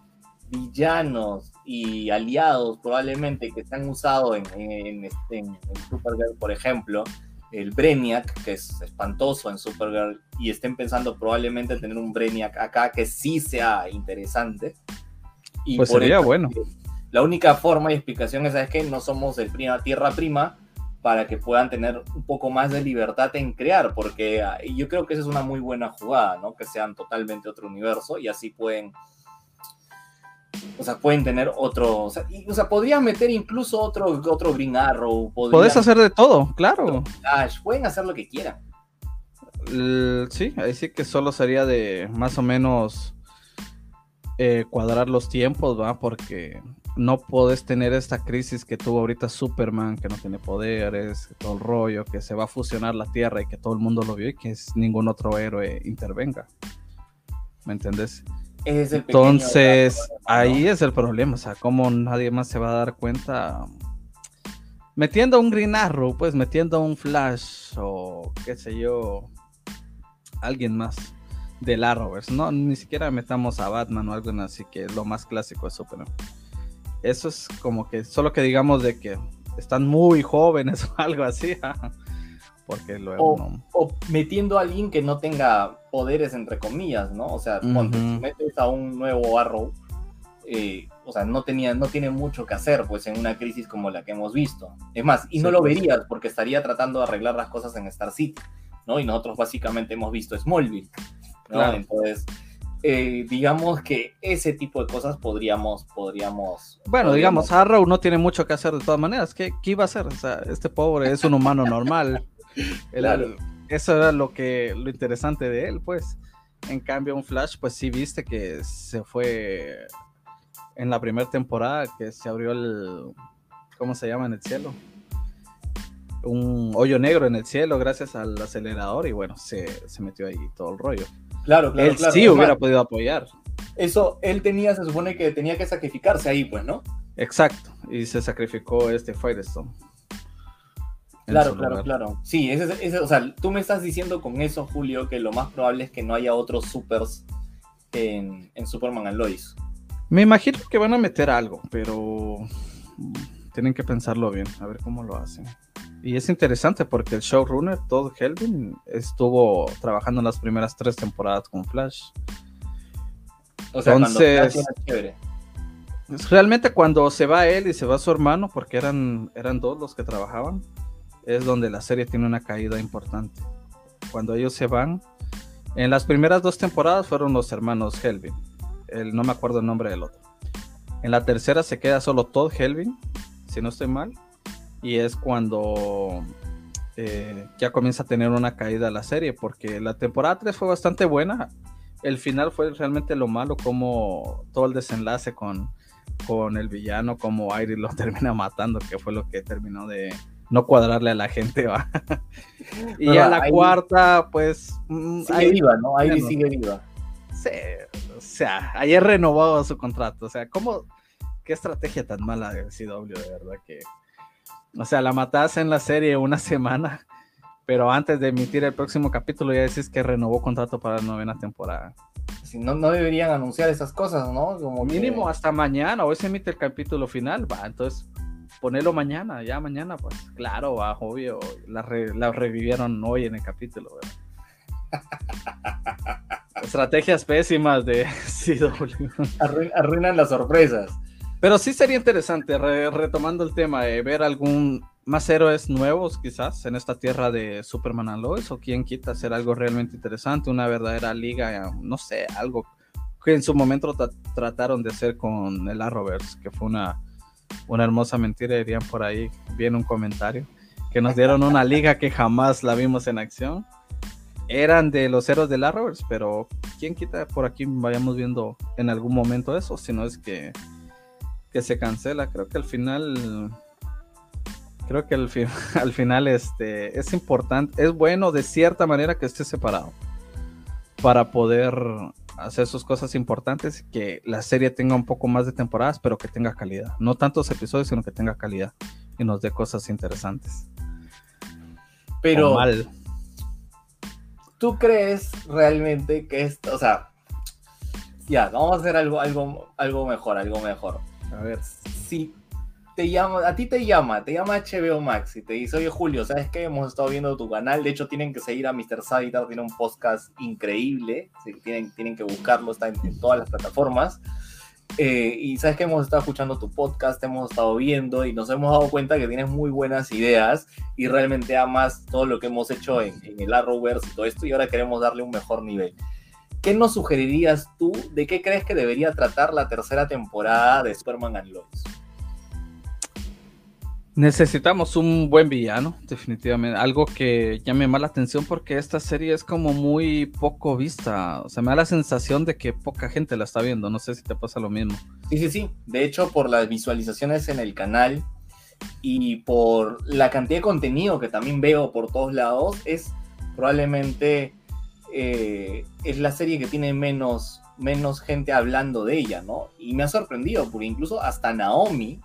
villanos y aliados probablemente que se han usado en, este, Supergirl, por ejemplo, el Brainiac, que es espantoso en Supergirl, y estén pensando probablemente tener un Brainiac acá que sí sea interesante. Y pues sería bueno. La única forma y explicación es, que no somos el prima, Tierra Prima, para que puedan tener un poco más de libertad en crear, porque ah, yo creo que esa es una muy buena jugada, ¿no? Que sean totalmente otro universo y así pueden, o sea, pueden tener otro, o sea, y, o sea podrían meter incluso otro, otro Green Arrow. Podés hacer de todo, claro. pueden hacer lo que quieran. sí, ahí sí que solo sería de más o menos eh, cuadrar los tiempos, ¿va? Porque no puedes tener esta crisis que tuvo ahorita Superman, que no tiene poderes, todo el rollo, que se va a fusionar la Tierra y que todo el mundo lo vio y que ningún otro héroe intervenga. ¿Me entiendes? Entonces, ahí es el problema, o sea, cómo nadie más se va a dar cuenta. Metiendo un Green Arrow, pues metiendo un Flash o qué sé yo, alguien más del Arrowverse. No, ni siquiera metamos a Batman o algo así, que lo más clásico es Superman. Eso es como que solo que digamos de que están muy jóvenes [laughs] o algo así. Porque luego o, o, metiendo a alguien que no tenga poderes, entre comillas, ¿no? O sea, cuando metes a un nuevo Arrow, eh, o sea, no, tenía, no tiene mucho que hacer, pues, en una crisis como la que hemos visto. Es más, y no lo pues. verías porque estaría tratando de arreglar las cosas en Star City, ¿no? Y nosotros básicamente hemos visto Smallville, ¿no? Entonces eh, digamos que ese tipo de cosas podríamos, podríamos. Bueno, digamos, Arrow no tiene mucho que hacer de todas maneras. ¿Qué, qué iba a hacer? O sea, este pobre es un humano normal. [laughs] eso era lo que, lo interesante de él, pues. En cambio, un Flash, pues sí viste que se fue en la primera temporada, que se abrió el, ¿cómo se llama en el cielo? Un hoyo negro en el cielo gracias al acelerador y bueno, se, se metió ahí todo el rollo. Claro, claro. Él sí hubiera podido apoyar. Eso, él tenía, se supone que tenía que sacrificarse ahí, pues, ¿no? Exacto, y se sacrificó este Firestone. Claro, claro, claro. Sí, ese, o sea, tú me estás diciendo con eso, Julio, que lo más probable es que no haya otros supers en, en Superman and Lois. Me imagino que van a meter algo, pero tienen que pensarlo bien, a ver cómo lo hacen. Y es interesante porque el showrunner, Todd Helvin, estuvo trabajando en las primeras tres temporadas con Flash. O sea, Entonces, chévere. realmente cuando se va él y se va su hermano, porque eran, eran dos los que trabajaban, es donde la serie tiene una caída importante. Cuando ellos se van, en las primeras dos temporadas fueron los hermanos Helvin. El, no me acuerdo el nombre del otro. En la tercera se queda solo Todd Helvin, si no estoy mal y es cuando eh, ya comienza a tener una caída la serie, porque la temporada 3 fue bastante buena, el final fue realmente lo malo, como todo el desenlace con, con el villano, como Iris lo [laughs] termina matando, que fue lo que terminó de no cuadrarle a la gente, va. [laughs] y a la cuarta, pues... Mm, sigue viva, ¿no? Iris sigue viva. Sí, o sea, ayer renovó su contrato, o sea, ¿cómo... ¿Qué estrategia tan mala de CW, de verdad? Que o sea, la mataste en la serie una [laughs] semana, pero antes de emitir el próximo capítulo ya decís que renovó contrato para la novena temporada. Si no, no deberían anunciar esas cosas, ¿no? Como mínimo hasta mañana, hoy se emite el capítulo final, va, entonces ponelo mañana, ya mañana, pues claro, va, obvio, la, revivieron hoy en el capítulo, [laughs] Estrategias pésimas de [laughs] CW. arruinan las sorpresas. Pero sí sería interesante, retomando el tema, de ver algún más héroes nuevos quizás en esta tierra de Superman and Lois, o quien quita hacer algo realmente interesante, una verdadera liga, no sé, algo que en su momento trataron de hacer con el Arrowverse, que fue una, una hermosa mentira, dirían por ahí, viene un comentario, que nos dieron una liga que jamás la vimos en acción. Eran de los héroes del Arrowverse, pero quién quita por aquí vayamos viendo en algún momento eso, si no es que que se cancela. Creo que al final, creo que al, [laughs] al final este, es importante, es bueno de cierta manera que esté separado para poder hacer sus cosas importantes que la serie tenga un poco más de temporadas, pero que tenga calidad. No tantos episodios, sino que tenga calidad y nos dé cosas interesantes. Pero, ¿tú crees realmente que esto, o sea, ya, vamos a hacer algo, algo, algo mejor, algo mejor. A ver, si te llama, a ti te llama, te llama HBO Max y te dice, oye Julio, ¿sabes qué? Hemos estado viendo tu canal, de hecho tienen que seguir a Mr. Savitar, tiene un podcast increíble, tienen, tienen que buscarlo, está en, todas las plataformas. Eh, y sabes que hemos estado escuchando tu podcast, hemos estado viendo y nos hemos dado cuenta que tienes muy buenas ideas y realmente amas todo lo que hemos hecho en, en el Arrowverse y todo esto y ahora queremos darle un mejor nivel. ¿qué nos sugerirías tú? ¿De qué crees que debería tratar la tercera temporada de Superman and Lois? Necesitamos un buen villano, definitivamente. Algo que llame más la atención porque esta serie es como muy poco vista. O sea, me da la sensación de que poca gente la está viendo. No sé si te pasa lo mismo. Sí, sí, sí. De hecho, por las visualizaciones en el canal y por la cantidad de contenido que también veo por todos lados, es probablemente eh, es la serie que tiene menos, menos gente hablando de ella, ¿no? Y me ha sorprendido porque incluso hasta Naomi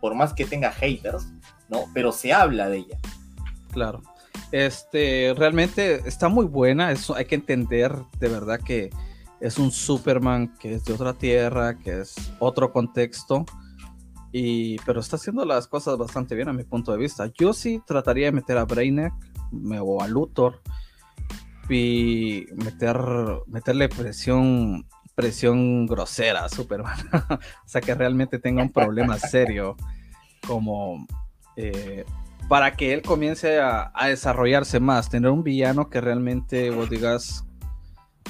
por más que tenga haters, ¿no? Pero se habla de ella. Claro. Este, realmente está muy buena, eso hay que entender de verdad que es un Superman que es de otra tierra, que es otro contexto, y, pero está haciendo las cosas bastante bien a mi punto de vista. Yo sí trataría de meter a Brainiac o a Luthor y meter, meterle presión presión grosera a Superman. [laughs] o sea, que realmente tenga un problema [laughs] serio como eh, para que él comience a, desarrollarse más, tener un villano que realmente vos digas,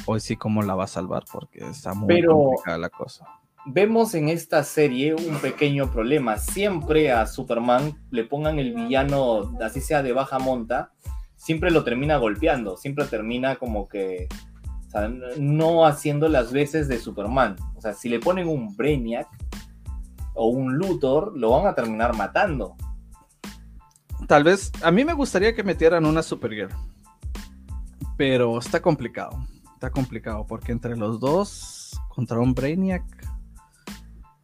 hoy sí cómo la va a salvar, porque está muy complicada la cosa. Vemos en esta serie un pequeño problema. Siempre a Superman le pongan el villano, así sea de baja monta, siempre lo termina golpeando, siempre termina como que no haciendo las veces de Superman. O sea, si le ponen un Brainiac o un Luthor, lo van a terminar matando. Tal vez, a mí me gustaría que metieran una Supergirl. Pero está complicado. Está complicado porque entre los dos contra un Brainiac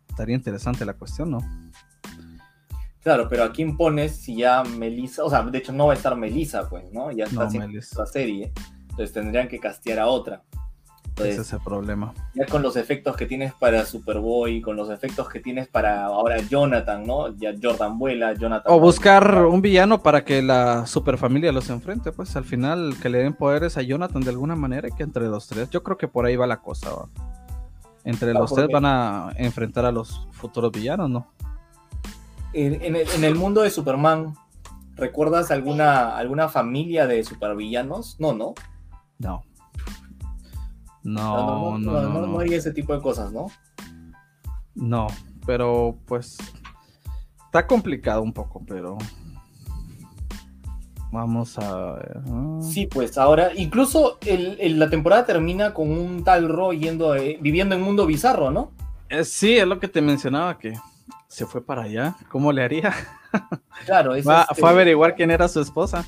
estaría interesante la cuestión, ¿no? Claro, pero ¿a quién pones si ya Melissa, o sea, de hecho no va a estar Melissa, pues, ¿no? Ya está haciendo la serie. Entonces tendrían que castear a otra. Ese es el problema. Ya con los efectos que tienes para Superboy, con los efectos que tienes para ahora Jonathan, ¿no? Ya Jordan vuela, Jonathan. O buscar un villano para que la superfamilia los enfrente, pues al final que le den poderes a Jonathan de alguna manera y que entre los tres. Yo creo que por ahí va la cosa. Entre los tres van a enfrentar a los futuros villanos, ¿no? En, el, mundo de Superman, ¿recuerdas alguna, alguna familia de supervillanos? No, ¿no? No. No, no, no. No, haría ese tipo de cosas, ¿no? No, pero pues está complicado un poco, pero vamos a ver. Sí, pues ahora, incluso la temporada termina con un tal Ro yendo, viviendo en un mundo bizarro, ¿no? Eh, sí, es lo que te mencionaba, que se fue para allá. ¿Cómo le haría? [laughs] Claro, es Fue a este averiguar quién era su esposa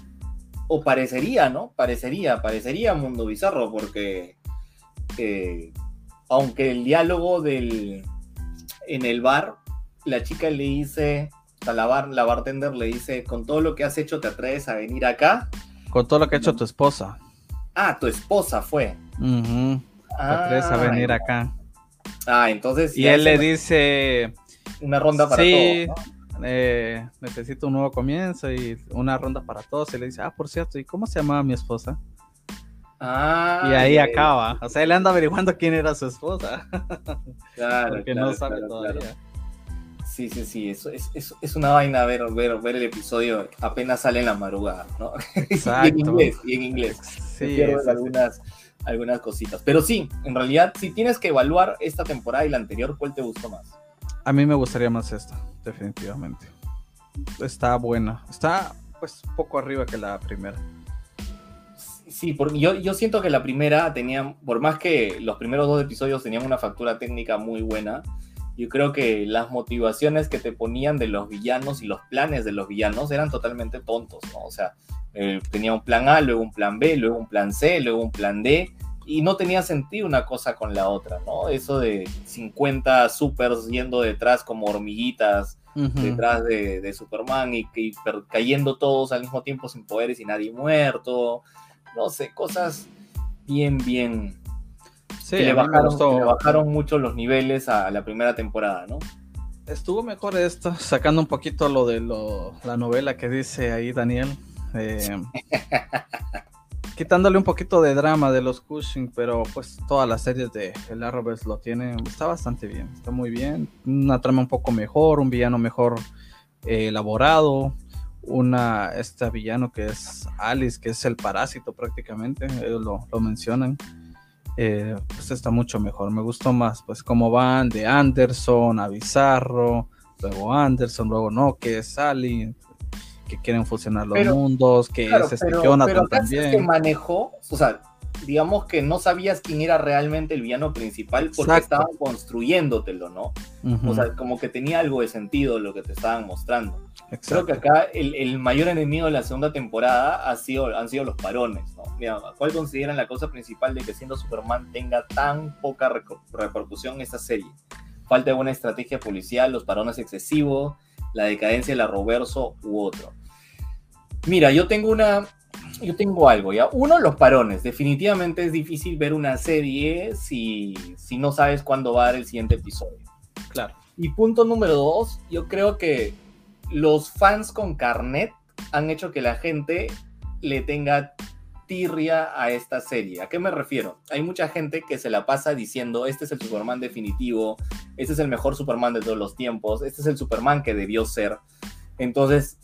o parecería, ¿no? Parecería, parecería Mundo Bizarro, porque eh, aunque el diálogo del en el bar, la chica le dice, a la, bar, la bartender le dice, con todo lo que has hecho, ¿te atreves a venir acá? Con todo lo que ha hecho tu esposa. Ah, tu esposa fue. ¿Te atreves a venir acá? Ah, entonces... Y él le dice... Una ronda para sí, eh, necesito un nuevo comienzo y una ronda para todos. Y le dice, ah, por cierto, ¿y cómo se llamaba mi esposa? Ah, y ahí acaba. O sea, él anda averiguando quién era su esposa. [laughs] Claro. Porque no sabe todavía. Sí, sí, sí, eso es, es, una vaina ver, ver, ver el episodio apenas sale en la madrugada, ¿no? [laughs] y en inglés, y en inglés. Sí, algunas, algunas cositas. Pero sí, en realidad, si tienes que evaluar esta temporada y la anterior, ¿cuál te gustó más? A mí me gustaría más esta, definitivamente. Está buena. Está pues poco arriba que la primera. Sí, porque yo, yo siento que la primera tenía, por más que los primeros dos episodios tenían una factura técnica muy buena, yo creo que las motivaciones que te ponían de los villanos y los planes de los villanos eran totalmente tontos, ¿no? O sea, eh, tenía un plan A, luego un plan B, luego un plan C, luego un plan D, y no tenía sentido una cosa con la otra, ¿no? Eso de 50 supers yendo detrás como hormiguitas detrás de, Superman y, cayendo todos al mismo tiempo sin poderes y nadie muerto, no sé, cosas bien, bien... Sí, que le, bajaron, mucho los niveles a la primera temporada, ¿no? Estuvo mejor esto, sacando un poquito lo de la novela que dice ahí Daniel. Eh, [laughs] quitándole un poquito de drama de los Cushing, pero pues todas las series de El Arrowverse lo tienen, está bastante bien, está muy bien, una trama un poco mejor, un villano mejor eh, elaborado, una, este villano que es Alice, que es el parásito prácticamente, ellos lo, mencionan, eh, pues está mucho mejor, me gustó más, pues como van de Anderson a Bizarro, luego Anderson, luego no, que es que quieren fusionar los mundos, que es este pero, Jonathan también. que manejó, o sea, digamos que no sabías quién era realmente el villano principal porque estaban construyéndotelo, ¿no? O sea, como que tenía algo de sentido lo que te estaban mostrando. Creo que acá el, mayor enemigo de la segunda temporada ha sido, han sido los parones, ¿no? Mira, ¿cuál consideran la causa principal de que siendo Superman tenga tan poca repercusión en esta serie? Falta de buena estrategia policial, los parones excesivos, la decadencia de la Roverso u otro. Mira, yo tengo una, yo tengo algo, ¿ya? Uno, los parones. Definitivamente es difícil ver una serie si, si no sabes cuándo va a dar el siguiente episodio. Claro. Y punto número dos, yo creo que los fans con carnet han hecho que la gente le tenga tirria a esta serie. ¿A qué me refiero? Hay mucha gente que se la pasa diciendo, este es el Superman definitivo, este es el mejor Superman de todos los tiempos, este es el Superman que debió ser. Entonces,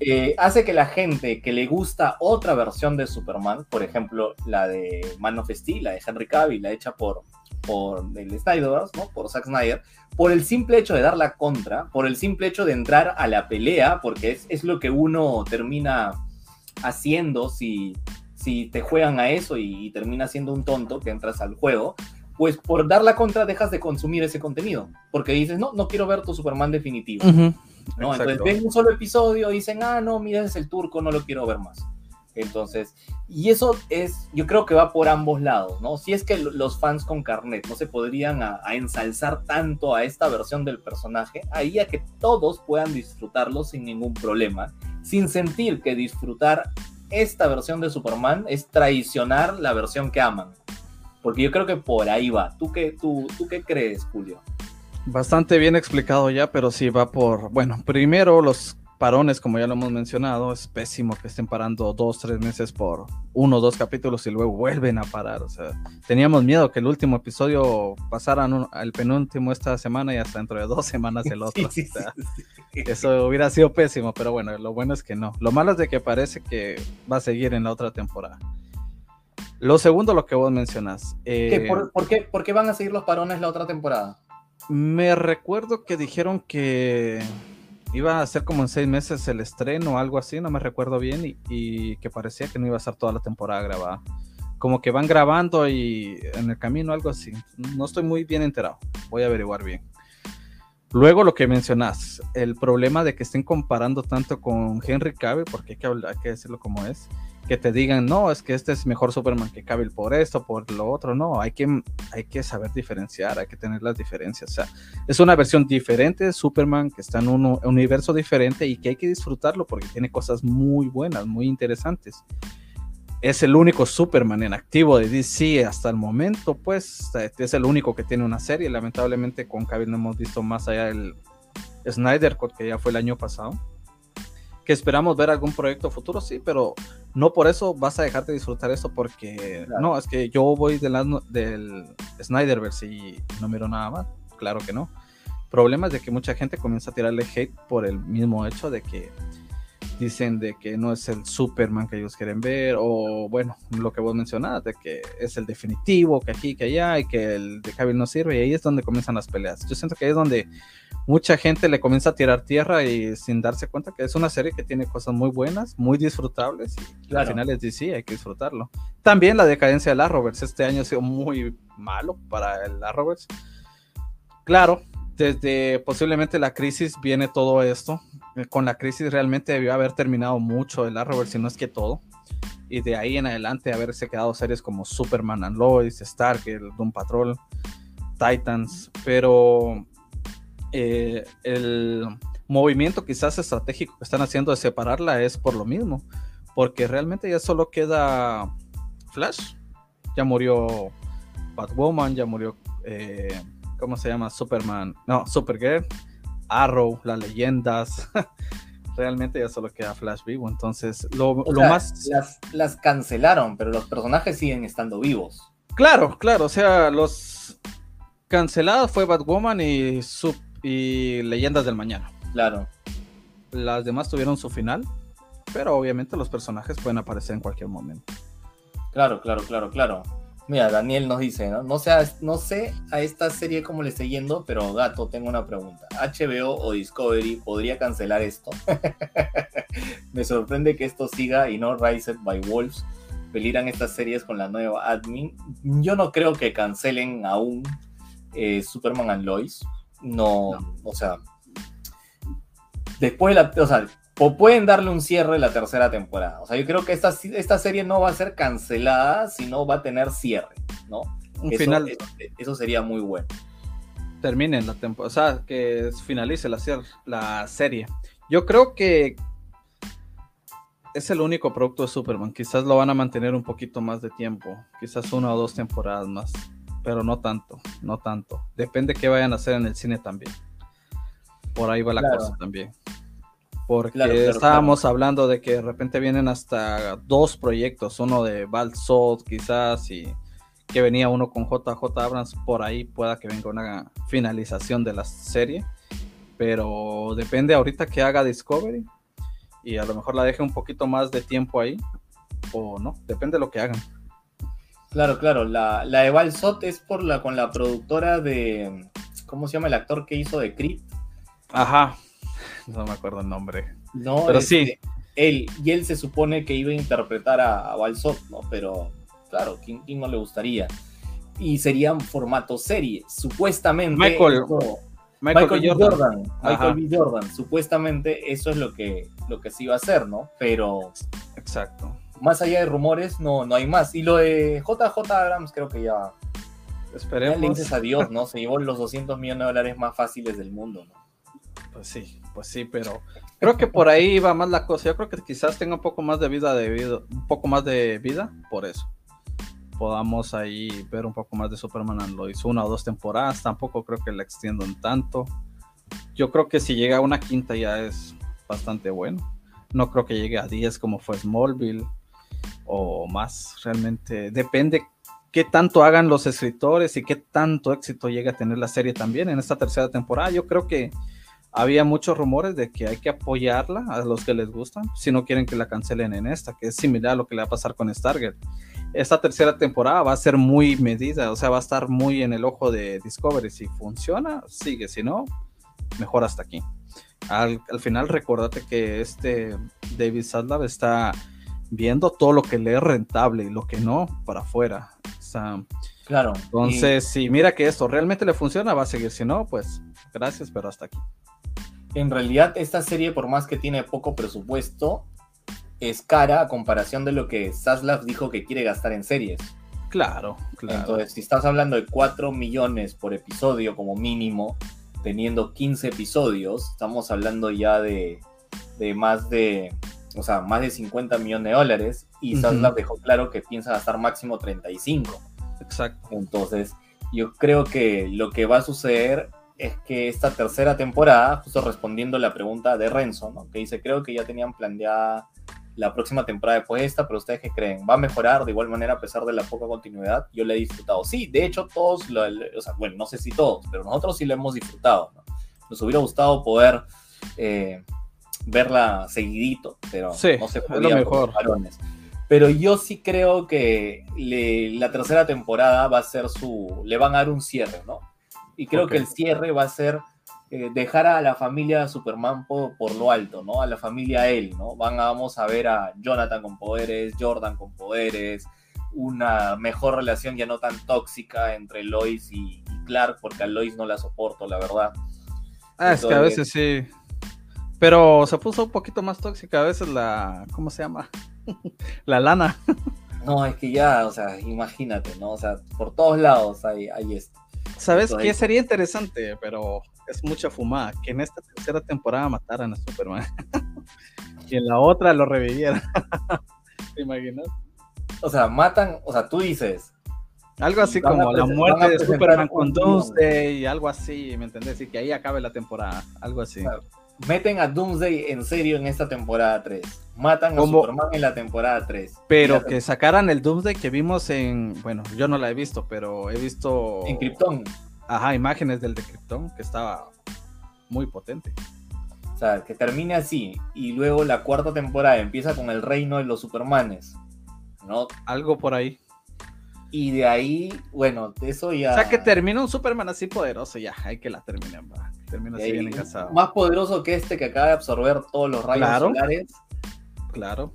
eh, hace que la gente que le gusta otra versión de Superman, por ejemplo, la de Man of Steel, la de Henry Cavill, la hecha por, por el Snyderverse, ¿no? Por Zack Snyder, por el simple hecho de dar la contra, por el simple hecho de entrar a la pelea, porque es, lo que uno termina haciendo si, si te juegan a eso y, termina siendo un tonto que entras al juego, pues por dar la contra dejas de consumir ese contenido, porque dices, no, no quiero ver tu Superman definitivo. ¿no? Entonces ven un solo episodio y dicen, ah, no, mira, es el turco, no lo quiero ver más. Entonces, y eso es, yo creo que va por ambos lados, ¿no? Si es que los fans con carnet no se podrían a, ensalzar tanto a esta versión del personaje, ahí a que todos puedan disfrutarlo sin ningún problema, sin sentir que disfrutar esta versión de Superman es traicionar la versión que aman. Porque yo creo que por ahí va. ¿Tú qué, tú, ¿tú qué crees, Julio? Bastante bien explicado ya, pero sí va por, bueno, primero los parones, como ya lo hemos mencionado, es pésimo que estén parando dos, tres meses por uno o dos capítulos y luego vuelven a parar. O sea, teníamos miedo que el último episodio pasara al penúltimo esta semana y hasta dentro de dos semanas el [laughs] otro. eso hubiera sido pésimo, pero bueno, lo bueno es que no. Lo malo es de que parece que va a seguir en la otra temporada. Lo segundo, lo que vos mencionas. Eh, por, qué, ¿Por qué van a seguir los parones la otra temporada? Me recuerdo que dijeron que iba a ser como en seis meses el estreno o algo así, no me recuerdo bien, y, que parecía que no iba a estar toda la temporada grabada. Como que van grabando y en el camino algo así. No estoy muy bien enterado, voy a averiguar bien. Luego lo que mencionas, el problema de que estén comparando tanto con Henry Cavill, porque hay que, hay que decirlo como es, que te digan, no, es que este es mejor Superman que Cavill por esto, por lo otro, no, hay que, hay que saber diferenciar, hay que tener las diferencias, o sea, es una versión diferente de Superman que está en un universo diferente y que hay que disfrutarlo porque tiene cosas muy buenas, muy interesantes. Es el único Superman en activo de DC hasta el momento, pues es el único que tiene una serie, lamentablemente con Cavill no hemos visto más allá del Snyder Cut que ya fue el año pasado que esperamos ver algún proyecto futuro, sí, pero no por eso vas a dejar de disfrutar eso porque no, es que yo voy del, del Snyderverse y no miro nada más, claro que no. Problemas de que mucha gente comienza a tirarle hate por el mismo hecho de que dicen de que no es el Superman que ellos quieren ver, o bueno, lo que vos mencionabas, de que es el definitivo, que aquí, que allá, y que el de Cavill no sirve, y ahí es donde comienzan las peleas. Yo siento que ahí es donde mucha gente le comienza a tirar tierra y sin darse cuenta que es una serie que tiene cosas muy buenas, muy disfrutables, y al final es DC, hay que disfrutarlo. También la decadencia de la Roberts, este año ha sido muy malo para el Roberts. Claro, desde posiblemente la crisis viene todo esto. Eh, con la crisis realmente debió haber terminado mucho el Arrowverse, si no es que todo. Y de ahí en adelante haberse quedado series como Superman and Lois, Stark, el Doom Patrol, Titans. Pero eh, el movimiento quizás estratégico que están haciendo de separarla es por lo mismo. Porque realmente ya solo queda Flash. Ya murió Batwoman, ya murió... Eh, ¿cómo se llama? Superman, no, Supergirl, Arrow, las leyendas. [laughs] Realmente ya solo queda Flash vivo, entonces lo, más... Las, cancelaron, pero los personajes siguen estando vivos. Claro, claro, o sea, los cancelados fue Batwoman y, y Leyendas del Mañana. Claro. Las demás tuvieron su final, pero obviamente los personajes pueden aparecer en cualquier momento. Claro, claro, claro, claro. Mira, Daniel nos dice, ¿no? No sé, a, no sé a esta serie cómo le esté yendo, pero gato, tengo una pregunta. ¿HBO o Discovery podría cancelar esto? [laughs] Me sorprende que esto siga y no Rise by Wolves peliran estas series con la nueva admin. Yo no creo que cancelen aún eh, Superman and Lois. No, o sea, después de la, o sea, pueden darle un cierre la tercera temporada. O sea, yo creo que esta, esta serie no va a ser cancelada, sino va a tener cierre, ¿no? Un final. Eso, sería muy bueno. Terminen la temporada, o sea, que finalice la, la serie. Yo creo que es el único producto de Superman. Quizás lo van a mantener un poquito más de tiempo, quizás una o dos temporadas más, pero no tanto, no tanto. Depende qué vayan a hacer en el cine también. Por ahí va la cosa también. Porque estábamos hablando de que de repente vienen hasta dos proyectos, uno de Balsot quizás y que venía uno con JJ Abrams, por ahí pueda que venga una finalización de la serie, pero depende ahorita que haga Discovery y a lo mejor la deje un poquito más de tiempo ahí o no, depende de lo que hagan. Claro, claro, la, la de Balsot es por la, con la productora de, ¿cómo se llama el actor que hizo de Creed? Ajá, [laughs] no me acuerdo el nombre. No, pero sí. Él, y él se supone que iba a interpretar a, a Balsot, ¿no? Pero, claro, ¿quién, no le gustaría? Y sería formato serie, supuestamente. Michael, Michael, Jordan. Michael B. Jordan. Supuestamente eso es lo que, lo que se iba a hacer, ¿no? Pero. Exacto. Más allá de rumores, no, no hay más. Y lo de JJ Abrams, creo que ya. Esperemos. gracias a Dios, ¿no? [laughs] Se llevó los 200 millones de dólares más fáciles del mundo, ¿no? Pues sí, pues sí, pero creo que por ahí va más la cosa. Yo creo que quizás tenga un poco más de vida debido, un poco más de vida por eso. Podamos ahí ver un poco más de Superman lo hizo una o dos temporadas. Tampoco creo que la extiendan tanto. Yo creo que si llega a una quinta ya es bastante bueno. No creo que llegue a 10 como fue Smallville o más. Realmente depende qué tanto hagan los escritores y qué tanto éxito llegue a tener la serie también en esta tercera temporada. Yo creo que había muchos rumores de que hay que apoyarla a los que les gustan, si no quieren que la cancelen en esta, que es similar a lo que le va a pasar con Stargate. Esta tercera temporada va a ser muy medida, o sea, va a estar muy en el ojo de Discovery. Si funciona, sigue, si no, mejor hasta aquí. Al, final, recordate que este David Sadlab está viendo todo lo que le es rentable y lo que no para afuera. O sea, claro. Entonces, si mira que esto realmente le funciona, va a seguir. Si no, pues gracias, pero hasta aquí en realidad esta serie, por más que tiene poco presupuesto, es cara a comparación de lo que Saslav dijo que quiere gastar en series. Claro, claro. Entonces, si estás hablando de 4 millones por episodio como mínimo, teniendo 15 episodios, estamos hablando ya de, más de, o sea, más de 50 millones de dólares y Saslav dejó claro que piensa gastar máximo 35. Exacto. Entonces, yo creo que lo que va a suceder es que esta tercera temporada, justo respondiendo la pregunta de Renzo, ¿no? que dice, creo que ya tenían planeada la próxima temporada después de esta, pero ustedes qué creen, ¿va a mejorar de igual manera a pesar de la poca continuidad? Yo le he disfrutado. Sí, de hecho todos, o sea, bueno, no sé si todos, pero nosotros sí lo hemos disfrutado. ¿no? Nos hubiera gustado poder eh, verla seguidito, pero no se podía mejor. Pero yo sí creo que la tercera temporada va a ser su, le van a dar un cierre, ¿no? Y creo que el cierre va a ser eh, dejar a la familia Superman por, por, lo alto, ¿no? A la familia él, ¿no? Van a, vamos a ver a Jonathan con poderes, Jordan con poderes, una mejor relación ya no tan tóxica entre Lois y, Clark, porque a Lois no la soporto, la verdad. Ah, es que a veces sí. Pero se puso un poquito más tóxica a veces la. ¿Cómo se llama? [laughs] la lana. no, es que ya, o sea, imagínate, ¿no? O sea, por todos lados hay, hay esto. ¿Sabes qué sería interesante? Pero es mucha fumada. Que en esta tercera temporada mataran a Superman. [laughs] y en la otra lo revivieran. [laughs] ¿Te imaginas? O sea, matan, o sea, tú dices. Algo así como la muerte de Superman con Doomsday y algo así, ¿me entendés? Y que ahí acabe la temporada, algo así. Meten a Doomsday en serio en esta temporada 3. Matan a Superman en la temporada 3. Pero que sacaran el Doomsday que vimos en. Bueno, yo no la he visto, pero he visto. En Krypton. Ajá, imágenes del de Krypton, que estaba muy potente. O sea, que termine así. Y luego la cuarta temporada empieza con el reino de los Supermanes. ¿No? Algo por ahí. Y de ahí, bueno, eso ya. O sea, que termina un Superman así poderoso, ya, hay que la terminen, va. Termina así bien encasado. Más poderoso que este que acaba de absorber todos los rayos solares. Claro.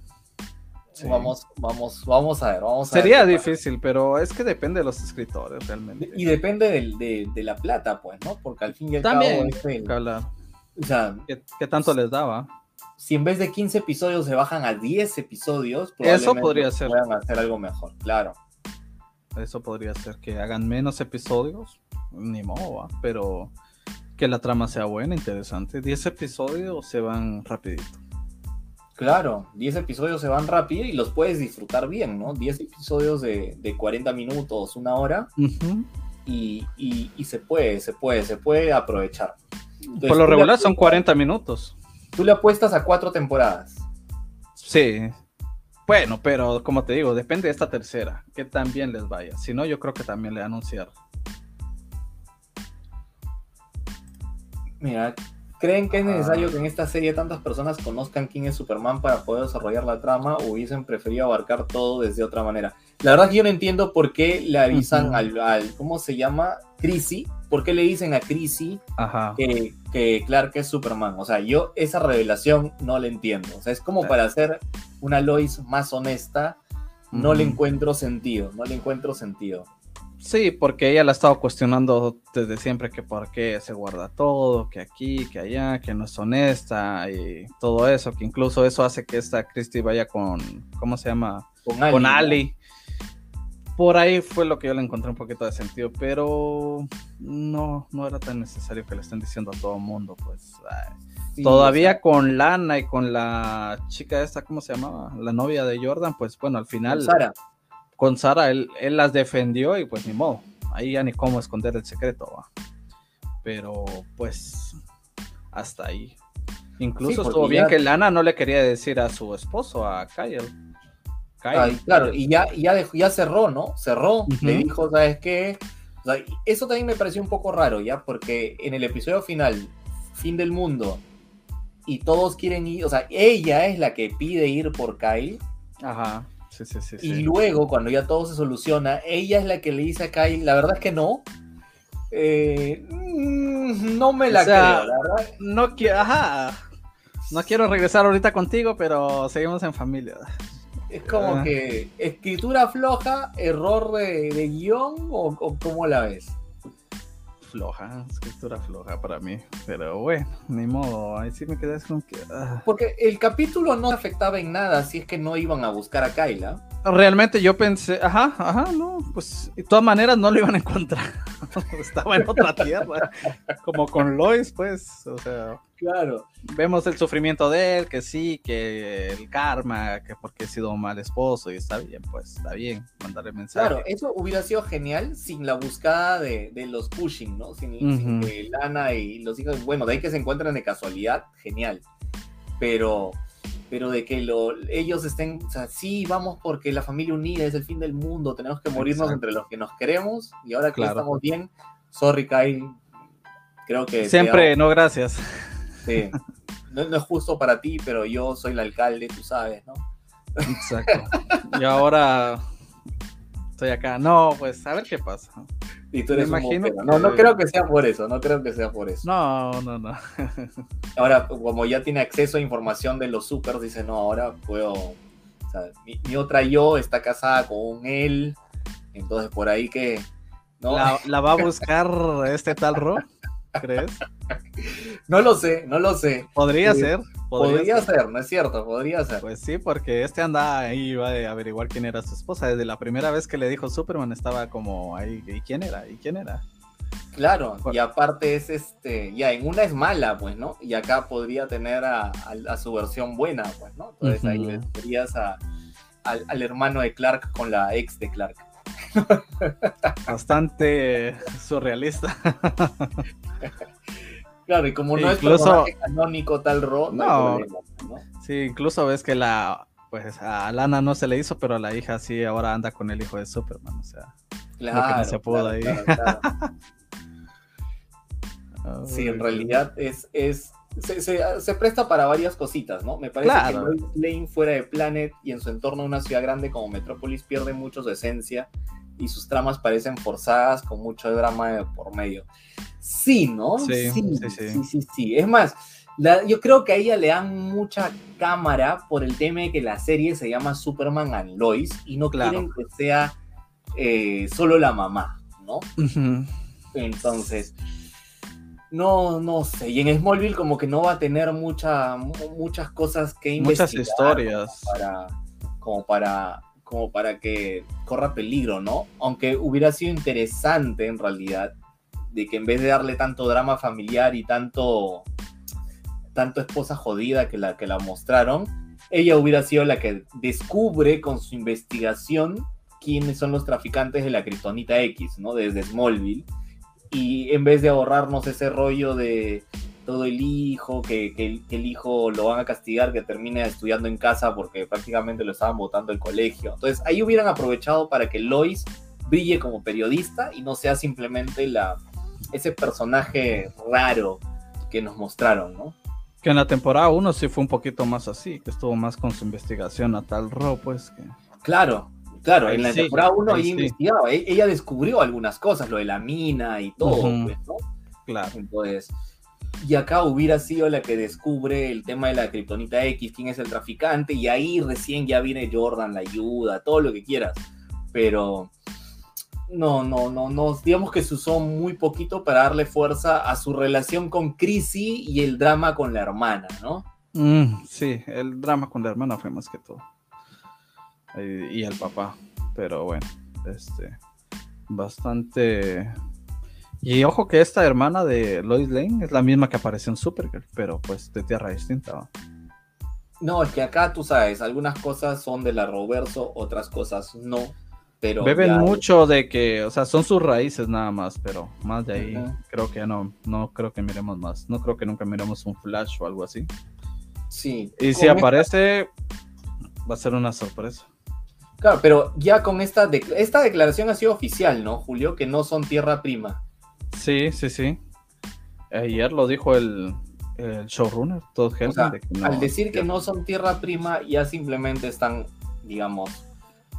Vamos, vamos, vamos a ver. Vamos Sería difícil, pero es que depende de los escritores realmente. Y depende de, de, la plata, pues, ¿no? Porque al fin y al También, cabo. O sea, ¿Qué, tanto les daba? Si en vez de 15 episodios se bajan a 10 episodios, eso podría ser. Puedan hacer algo mejor, claro. Eso podría ser que hagan menos episodios, ni modo, pero que la trama sea buena, interesante. 10 episodios se van rapidito. Claro, 10 episodios se van rápido y los puedes disfrutar bien, ¿no? 10 episodios de, 40 minutos, una hora, y, se puede, se puede, se puede aprovechar. Por lo regular son 40 minutos. Tú le apuestas a cuatro temporadas. Sí. Bueno, pero como te digo, depende de esta tercera, que también les vaya. Si no, yo creo que también le anunciar. Mira, ¿Creen que es necesario que en esta serie tantas personas conozcan quién es Superman para poder desarrollar la trama o hubiesen preferido abarcar todo desde otra manera? La verdad que yo no entiendo por qué le avisan al, ¿cómo se llama? Chrissy. ¿Por qué le dicen a Chrissy que, que, Clark es Superman? O sea, yo esa revelación no la entiendo. O sea, es como para hacer una Lois más honesta. No le encuentro sentido, no le encuentro sentido. Sí, porque ella la ha estado cuestionando desde siempre que por qué se guarda todo, que aquí, que allá, que no es honesta y todo eso, que incluso eso hace que esta Christie vaya con, ¿cómo se llama? Con Ali. Por ahí fue lo que yo le encontré un poquito de sentido, pero no, no era tan necesario que le estén diciendo a todo el mundo, pues. Todavía con Lana y con la chica esta, ¿cómo se llamaba? La novia de Jordan, pues bueno, al final. Sara con Sara él, las defendió y pues ni modo, ahí ya ni cómo esconder el secreto, ¿va? pero pues hasta ahí. Incluso estuvo bien que Lana no le quería decir a su esposo, a Kyle. claro, y ya, ya, ya cerró, ¿no? Cerró, le dijo, ¿sabes qué? eso también me pareció un poco raro, ¿ya? Porque en el episodio final, fin del mundo, y todos quieren ir, o sea, ella es la que pide ir por Kyle. Ajá y luego, cuando ya todo se soluciona, ella es la que le dice a Kyle, la verdad es que no. Eh, mm, no me la creo, la verdad. No quiero, No quiero regresar ahorita contigo, pero seguimos en familia. Es como ah. que escritura floja, error de, guion, o, o cómo la ves floja, escritura floja para mí. Pero bueno, ni modo, ahí sí me quedé con que. Ah. Porque el capítulo no afectaba en nada si es que no iban a buscar a Kyla. Realmente yo pensé, ajá, ajá, no, pues de todas maneras no lo iban a encontrar. [laughs] Estaba en otra tierra, como con Lois, pues, o sea. Claro. Vemos el sufrimiento de él, que sí, que el karma, que porque he sido un mal esposo y está bien, pues está bien, mandarle mensaje. Claro, eso hubiera sido genial sin la buscada de, los pushing, ¿no? Sin, que Lana y los hijos, bueno, de ahí que se encuentran de casualidad, genial. Pero, pero de que lo, ellos estén, o sea, sí, vamos porque la familia unida es el fin del mundo, tenemos que morirnos entre los que nos queremos y ahora que estamos bien, sorry Kyle, creo que... Siempre, no gracias. No, es justo para ti, pero yo soy el alcalde, tú sabes, ¿no? Exacto. Y ahora estoy acá. No, pues a ver qué pasa. Y tú eres imagino No, no creo que sea por eso, no creo que sea por eso. No, no, no. [laughs] Ahora, como ya tiene acceso a información de los supers, dice, no, ahora puedo. O sea, mi, otra yo está casada con él, entonces por ahí que. ¿no? La, la va a [laughs] buscar este tal Ro. ¿Crees? [laughs] no lo sé, no lo sé. Podría ser. Podría, ser. no es cierto, podría ser. Pues sí, porque este anda ahí, iba a averiguar quién era su esposa. Desde la primera vez que le dijo Superman estaba como ahí, ¿y quién era? ¿Y quién era? Claro, y aparte es este, ya en una es mala, pues, ¿no? Y acá podría tener a, su versión buena, pues, ¿no? Entonces ahí le verías al hermano de Clark con la ex de Clark. Bastante surrealista. Claro, y como no es canónico tal Ro, no, Sí, incluso ves que la pues a Lana no se le hizo, pero a la hija sí ahora anda con el hijo de Superman, o sea, claro, que no se pudo ahí. [laughs] sí, en realidad es, es se, presta para varias cositas, ¿no? Me parece que Lois Lane fuera de Planet y en su entorno una ciudad grande como Metrópolis pierde mucho su esencia y sus tramas parecen forzadas con mucho drama por medio. Sí, ¿no? Sí, sí, sí, sí. sí, sí, sí. Es más, la- yo creo que a ella le dan mucha cámara por el tema de que la serie se llama Superman and Lois y no Claro. quieren que sea eh, solo la mamá, ¿no? Entonces, no, no sé. Y en Smallville como que no va a tener mucha, mu- muchas cosas que Muchas investigar historias. para, como para, como para que corra peligro, ¿no? Aunque hubiera sido interesante en realidad de que en vez de darle tanto drama familiar y tanto, tanto esposa jodida que la que la mostraron, ella hubiera sido la que descubre con su investigación quiénes son los traficantes de la Kryptonita X, ¿no? Desde Smallville. Y en vez de ahorrarnos ese rollo de todo el hijo, que, que el, que el hijo lo van a castigar, que termine estudiando en casa porque prácticamente lo estaban votando el colegio. Entonces ahí hubieran aprovechado para que Lois brille como periodista y no sea simplemente la, ese personaje raro que nos mostraron, ¿no? Que en la temporada 1 sí fue un poquito más así, que estuvo más con su investigación a tal ro, pues que. Claro, claro, en la sí, temporada 1 ahí ella sí. investigaba, e- ella descubrió algunas cosas, lo de la mina y todo, pues, ¿no? Claro. Entonces, y acá hubiera sido la que descubre el tema de la Kryptonita X, quién es el traficante, y ahí recién ya viene Jordan, la ayuda, todo lo que quieras. Pero no, no, no, no, digamos que se usó muy poquito para darle fuerza a su relación con Chrissy y el drama con la hermana, ¿no? Mm, sí, el drama con la hermana fue más que todo. Y, y el papá. Pero bueno, este. Bastante. Y ojo que esta hermana de Lois Lane es la misma que apareció en Supergirl, pero pues de tierra distinta. No, es que acá tú sabes, algunas cosas son de la Roverso, otras cosas no. Pero Beben ya- mucho de que, o sea, son sus raíces nada más, pero más de ahí creo que ya no, no creo que miremos más. No creo que nunca miremos un flash o algo así. Sí. Y si aparece, va a ser una sorpresa. Claro, pero ya con esta, esta declaración ha sido oficial, ¿no, Julio? Que no son tierra prima. Sí, sí, sí. Ayer lo dijo el, el showrunner, Todd. O sea, de no- Al decir que no son tierra prima, ya simplemente están, digamos,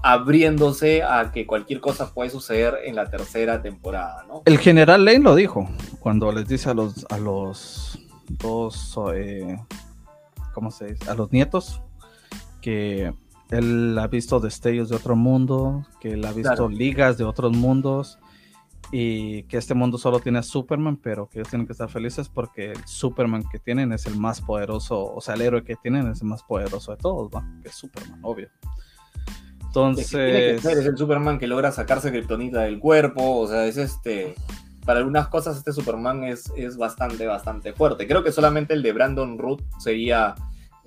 abriéndose a que cualquier cosa puede suceder en la tercera temporada, ¿no? El general Lane lo dijo cuando les dice a los a los dos eh, ¿cómo se dice? a los nietos que él ha visto destellos de otro mundo, que él ha visto Claro. ligas de otros mundos y que este mundo solo tiene a Superman, pero que ellos tienen que estar felices porque el Superman que tienen es el más poderoso, o sea, el héroe que tienen es el más poderoso de todos, ¿va? que es Superman, obvio. Es que tiene que Entonces, ser, es el Superman que logra sacarse Kryptonita del cuerpo, o sea, es este... Para algunas cosas este Superman es, es bastante, bastante fuerte. Creo que solamente el de Brandon Root sería,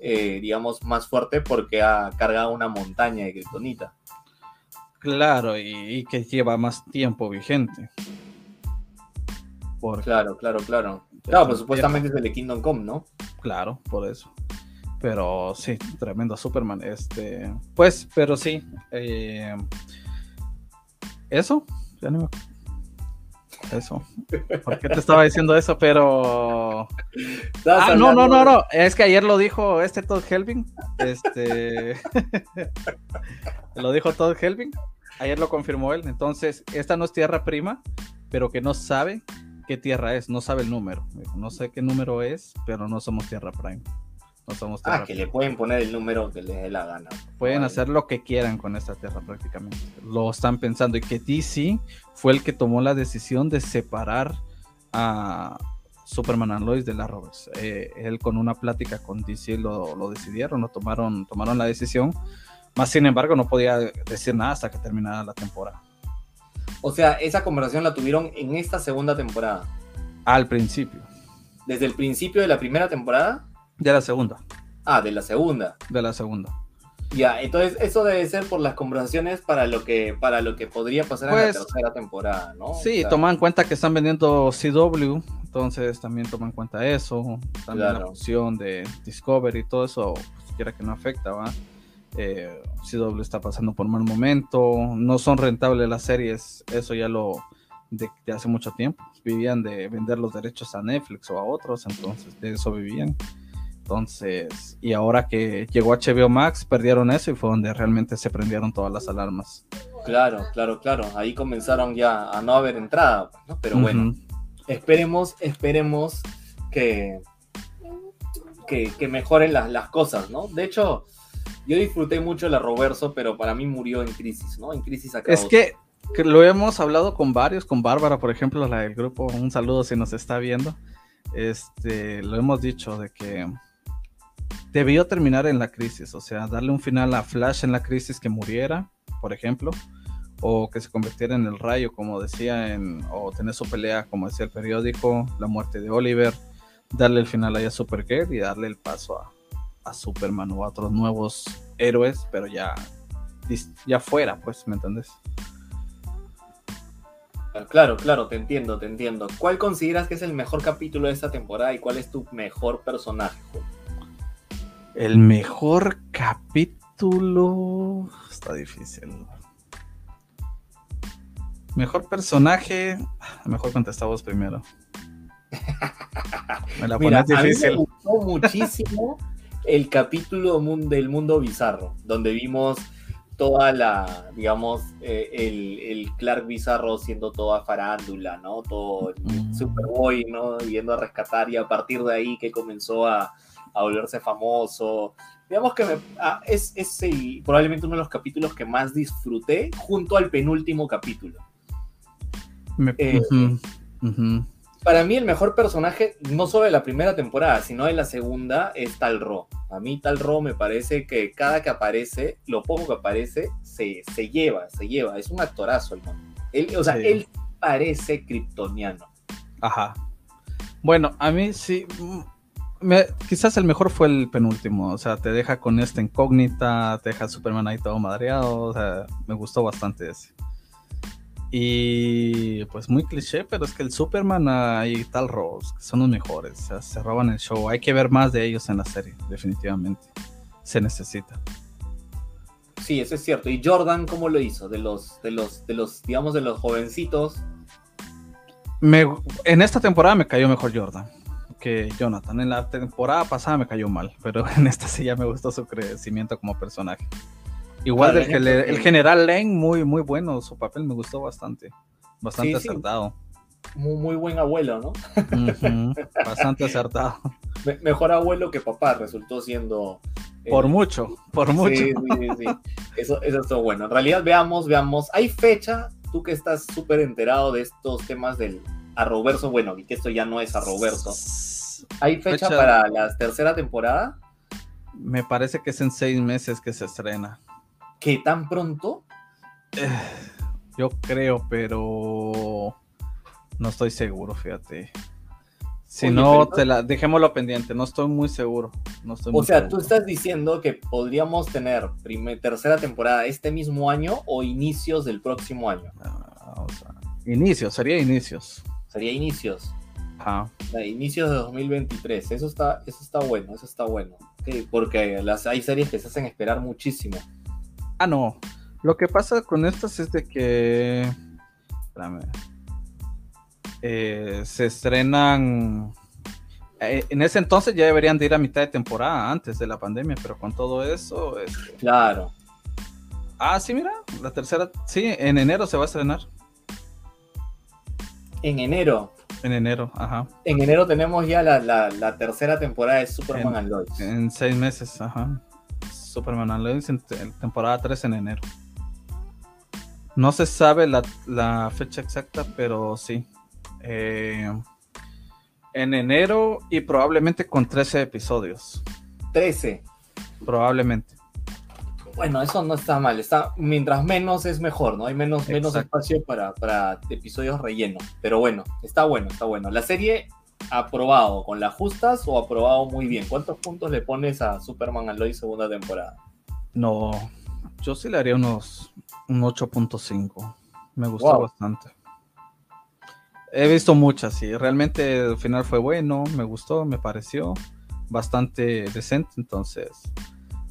eh, digamos, más fuerte porque ha cargado una montaña de Kryptonita. Claro, y, y que lleva más tiempo vigente. Porque, Claro, claro, claro. Claro, son pues supuestamente es el de Kingdom Come, ¿no? claro, por eso. Pero sí, tremendo Superman. Este, pues, pero sí. eh, eso, ya no me Eso. ¿Por qué te estaba diciendo eso? Pero. Ah, no, no, no, no. Es que ayer lo dijo este Todd Helving. Este. [laughs] lo dijo Todd Helving. Ayer lo confirmó él. Entonces, esta no es tierra prima, pero que no sabe qué tierra es. No sabe el número. No sé qué número es, pero no somos tierra prime. No somos tierra Ah, que le pueden poner el número que les dé la gana. Pueden Vale. hacer lo que quieran con esta tierra prácticamente. Lo están pensando. Y que DC fue el que tomó la decisión de separar a Superman and Lois de la Roberts. Eh, él con una plática con DC lo, lo decidieron, lo tomaron, tomaron la decisión. Más sin embargo, no podía decir nada hasta que terminara la temporada. O sea, esa conversación la tuvieron en esta segunda temporada. Al principio. Desde el principio de la primera temporada. De la segunda. Ah, de la segunda. De la segunda. Ya, entonces eso debe ser por las conversaciones para lo que, para lo que podría pasar en la Pues, tercera temporada, ¿no? Sí, O sea, toman en cuenta que están vendiendo CW, entonces también toman en cuenta eso, también la fusión de Discovery y todo eso, pues, quiera que no afecta, ¿va? Eh, CW está pasando por mal momento, no son rentables las series, eso ya lo de, de hace mucho tiempo, vivían de vender los derechos a Netflix o a otros, entonces de eso vivían. Entonces, y ahora que llegó HBO Max, perdieron eso y fue donde realmente se prendieron todas las alarmas. Claro, claro, claro. Ahí comenzaron ya a no haber entrada, ¿no? Pero bueno, esperemos, esperemos que, que, mejoren las, las, cosas, ¿no? De hecho, yo disfruté mucho la Roverso, pero para mí murió en crisis, ¿no? En crisis acabó. Es que, que, lo hemos hablado con varios, con Bárbara, por ejemplo, la del grupo. Un saludo si nos está viendo. Este, lo hemos dicho de que debió terminar en la crisis, o sea, darle un final a Flash en la crisis que muriera, por ejemplo, o que se convirtiera en el rayo, como decía, en, o tener su pelea, como decía el periódico, la muerte de Oliver, darle el final ahí a Supergirl y darle el paso a, a Superman o a otros nuevos héroes, pero ya, ya fuera, pues, ¿me entiendes? Claro, claro, te entiendo, te entiendo. ¿Cuál consideras que es el mejor capítulo de esta temporada y cuál es tu mejor personaje? El mejor capítulo. Está difícil. Mejor personaje. Mejor contestamos primero. [laughs] Me la pones difícil. me gustó muchísimo el capítulo del mundo bizarro, donde vimos toda la, digamos, eh, el, el, Clark Bizarro siendo toda farándula, ¿no? Todo el mm. Superboy, ¿no? Yendo a rescatar y a partir de ahí que comenzó a, a volverse famoso. Digamos que ah, es, es probablemente uno de los capítulos que más disfruté junto al penúltimo capítulo. Eh, para mí el mejor personaje, no solo de la primera temporada, sino de la segunda, es Tal Ro. A mí Tal Ro me parece que cada que aparece, lo poco que aparece, se, se lleva, se lleva. Es un actorazo el mundo. Él, o sea, él parece kryptoniano. Ajá. Bueno, a mí sí, quizás el mejor fue el penúltimo, o sea, te deja con esta incógnita, te deja Superman ahí todo madreado, o sea, me gustó bastante ese. Y pues muy cliché, pero es que el Superman y tal Rose son los mejores, o sea, se roban el show, hay que ver más de ellos en la serie, definitivamente, se necesita. Sí, eso es cierto. ¿Y Jordan cómo lo hizo? De los, de los, de los, digamos, de los jovencitos. Me, en esta temporada me cayó mejor Jordan que Jonathan. En la temporada pasada me cayó mal, pero [laughs] en esta sí ya me gustó su crecimiento como personaje. Igual del el, general Lane, muy, muy bueno, su papel me gustó bastante, bastante acertado. Muy, muy buen abuelo, ¿no? [laughs] bastante acertado. mejor abuelo que papá resultó siendo. Eh, por mucho, por mucho. Sí, sí, sí. Eso, eso es bueno. En realidad, veamos, veamos. ¿Hay fecha? Tú que estás súper enterado de estos temas del arroverso, bueno, y que esto ya no es arroverso. ¿Hay fecha, para la tercera temporada? Me parece que es en seis meses que se estrena. ¿Qué tan pronto? [sighs] Yo creo, pero no estoy seguro, fíjate. Si no, te la, dejémoslo pendiente, no estoy muy seguro. No estoy o sea, tú estás diciendo que podríamos tener primer, tercera temporada este mismo año o inicios del próximo año. Ah, inicios, sería inicios. Sería inicios. Inicios de 2023. Eso está, eso está bueno, eso está bueno. porque las, hay series que se hacen esperar muchísimo. Ah, no. Lo que pasa con estas es de que. Espérame. Eh, se estrenan. Eh, en ese entonces ya deberían de ir a mitad de temporada antes de la pandemia, pero con todo eso. Este, claro. Ah, sí, mira, la tercera. Sí, en enero se va a estrenar. En enero. En enero, ajá. En enero tenemos ya la, tercera temporada de Superman and Lois. En seis meses, ajá. Superman Lois en temporada 3 en enero. No se sabe la, fecha exacta, pero sí. Eh, en enero y probablemente con 13 episodios. 13. Probablemente. Bueno, eso no está mal. Está, mientras menos es mejor, ¿no? Hay menos, menos espacio para, para episodios rellenos. Pero bueno, está bueno, está bueno. La serie aprobado con las justas o aprobado muy bien. ¿Cuántos puntos le pones a Superman Aloy segunda temporada? No, yo sí le haría unos un 8.5. Me gustó bastante. He visto muchas y realmente el final fue bueno, me gustó, me pareció bastante decente, entonces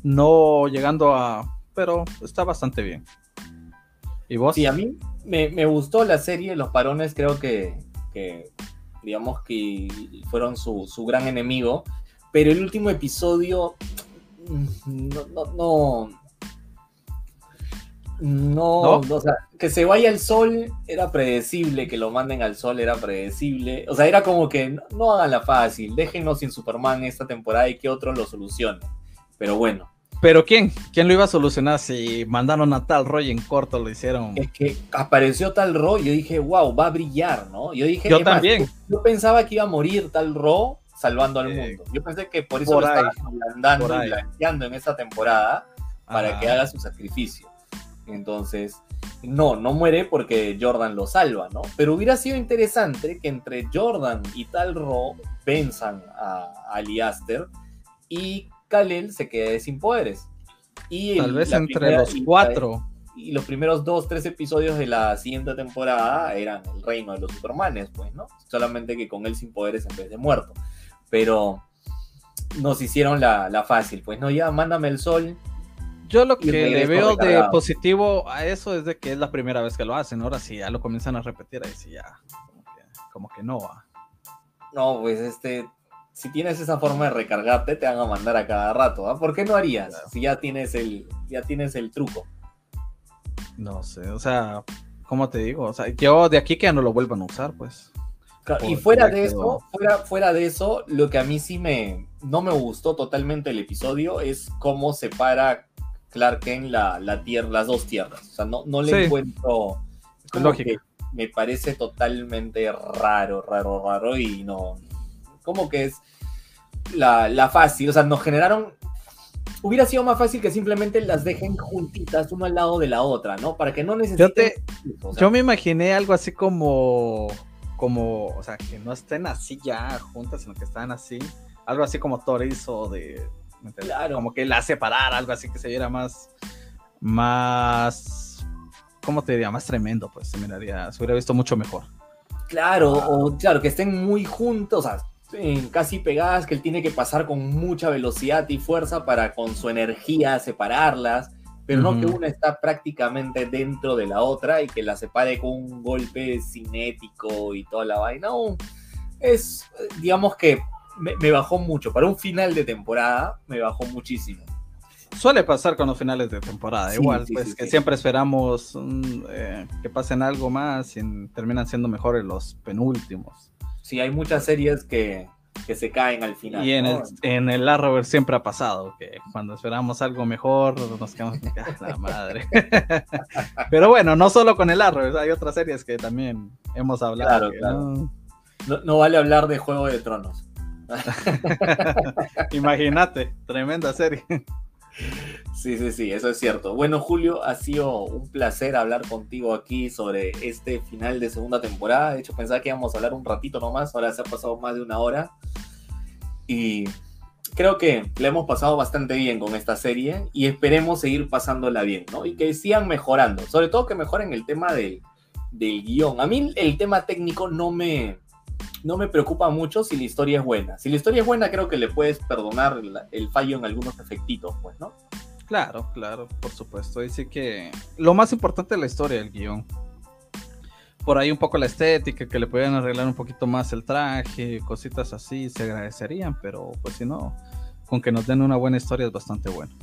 no llegando a, pero está bastante bien. ¿Y vos? Sí, a mí me, gustó la serie, los parones creo que, digamos que fueron su, gran enemigo, pero el último episodio mm, no, no, no, no, o sea, que se vaya al sol era predecible, que lo manden al sol era predecible. O sea, era como que no, hagan la fácil, déjenos sin Superman esta temporada y que otro lo solucione. Pero bueno. ¿Pero quién? ¿Quién lo iba a solucionar si mandaron a tal Roy en corto lo hicieron? Es que apareció tal Roy, yo dije, wow, va a brillar, ¿no? Yo dije, yo también. yo pensaba que iba a morir tal Ro salvando al mundo. Yo pensé que por eso lo estaban andando y blanqueando en esta temporada para que haga su sacrificio. Entonces, no, no muere porque Jordan lo salva, ¿no? Pero hubiera sido interesante que entre Jordan y Tal Ro venzan a Aliaster y Kalel se quede sin poderes. Y Tal vez entre los cuatro. Y los primeros dos, tres episodios de la siguiente temporada eran el reino de los Supermanes, pues, ¿no? Solamente que con él sin poderes en vez de muerto. Pero nos hicieron la, la fácil, pues, ¿no? Ya mándame el sol, yo lo que le veo de positivo a eso es de que es la primera vez que lo hacen. Ahora sí ya lo comienzan a repetir, ahí sí ya, como que, no va. No, pues este, si tienes esa forma de recargarte, te van a mandar a cada rato. ¿ah? ¿Por qué no harías si ya tienes el, ya tienes el truco? No sé, o sea, ¿cómo te digo? O sea, yo de aquí que ya no lo vuelvan a usar, pues. y fuera de eso, fuera, fuera de eso, lo que a mí sí me no me gustó totalmente el episodio es cómo separa Clark Kent la, la tierra, las dos tierras. O sea, no, no le encuentro. Lógica. me parece totalmente raro, raro, raro y no. Como que es la, la fácil. O sea, nos generaron hubiera sido más fácil que simplemente las dejen juntitas, uno al lado de la otra, ¿no? Para que no necesiten. Yo, yo me imaginé algo así como. Como, o sea, que no estén así ya juntas, sino que están así. Algo así como Torizo de, Claro. Como que la separar, algo así que se viera más, más, ¿cómo te diría? Más tremendo, pues se miraría, se hubiera visto mucho mejor. Claro, o claro, que estén muy juntos, o sea, casi pegadas, que él tiene que pasar con mucha velocidad y fuerza para con su energía separarlas, pero no que una está prácticamente dentro de la otra y que la separe con un golpe cinético y toda la vaina. No, es, digamos que me, bajó mucho. Para un final de temporada, me bajó muchísimo. Suele pasar con los finales de temporada, igual, pues que siempre esperamos mm, eh, que pasen algo más y terminan siendo mejores los penúltimos. Sí, hay muchas series que, se caen al final. Y en, el, en el Arrowverse siempre ha pasado, que cuando esperamos algo mejor nos quedamos ah, la madre. [laughs] Pero bueno, no solo con el Arrowverse, hay otras series que también hemos hablado. no, vale hablar de Juego de Tronos. [laughs] Imagínate, tremenda serie. [laughs] Sí, sí, sí, eso es cierto. Bueno, Julio, ha sido un placer hablar contigo aquí sobre este final de segunda temporada. De hecho, pensaba que íbamos a hablar un ratito nomás, ahora se ha pasado más de una hora. Y creo que le hemos pasado bastante bien con esta serie y esperemos seguir pasándola bien, ¿no? Y que sigan mejorando, sobre todo que mejoren el tema del, del guion. A mí el tema técnico no me, no me preocupa mucho si la historia es buena. Si la historia es buena, creo que le puedes perdonar el, fallo en algunos efectitos, pues, ¿no? Claro, claro, por supuesto. Dice que lo más importante es la historia, el guion. Por ahí un poco la estética, que le pudieran arreglar un poquito más el traje, cositas así, se agradecerían, pero pues si no, con que nos den una buena historia es bastante bueno.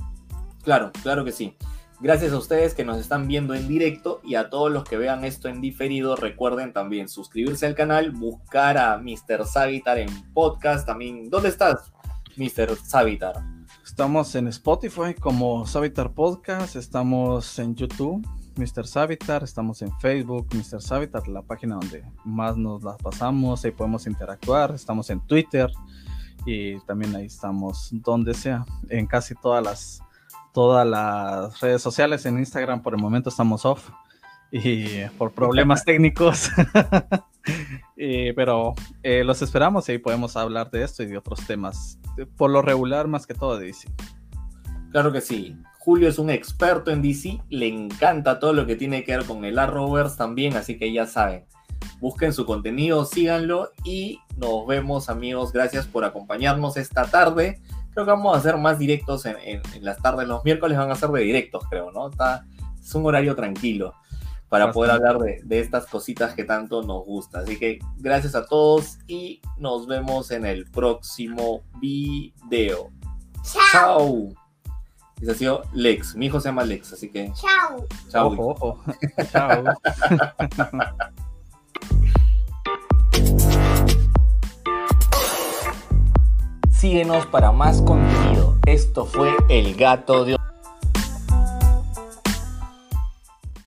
Claro, claro que sí. Gracias a ustedes que nos están viendo en directo y a todos los que vean esto en diferido, recuerden también suscribirse al canal, buscar a Mr. Savitar en podcast también. ¿Dónde estás, Mr. Savitar? Estamos en Spotify como Savitar Podcast, estamos en YouTube, Mr. Savitar, estamos en Facebook, Mr. Savitar, la página donde más nos la pasamos, ahí podemos interactuar, estamos en Twitter y también ahí estamos donde sea, en casi todas las todas las redes sociales. En Instagram por el momento estamos off y por problemas [laughs] técnicos. [laughs] pero eh, los esperamos y ahí podemos hablar de esto y de otros temas. Por lo regular, más que todo DC. Claro que sí. Julio es un experto en DC, le encanta todo lo que tiene que ver con el Arrowverse también, así que ya saben, busquen su contenido, síganlo y nos vemos amigos, gracias por acompañarnos esta tarde creo que vamos a hacer más directos en, las tardes. Los miércoles van a ser de directos, creo, ¿no? Está, es un horario tranquilo. Para poder hablar de, de, estas cositas que tanto nos gusta. Así que gracias a todos y nos vemos en el próximo video. Chao. Ese ha sido Lex. Mi hijo se llama Lex, así que. Chao. Chao. Ojo, ojo. [laughs] Chao. Síguenos para más contenido. Esto fue El Gato de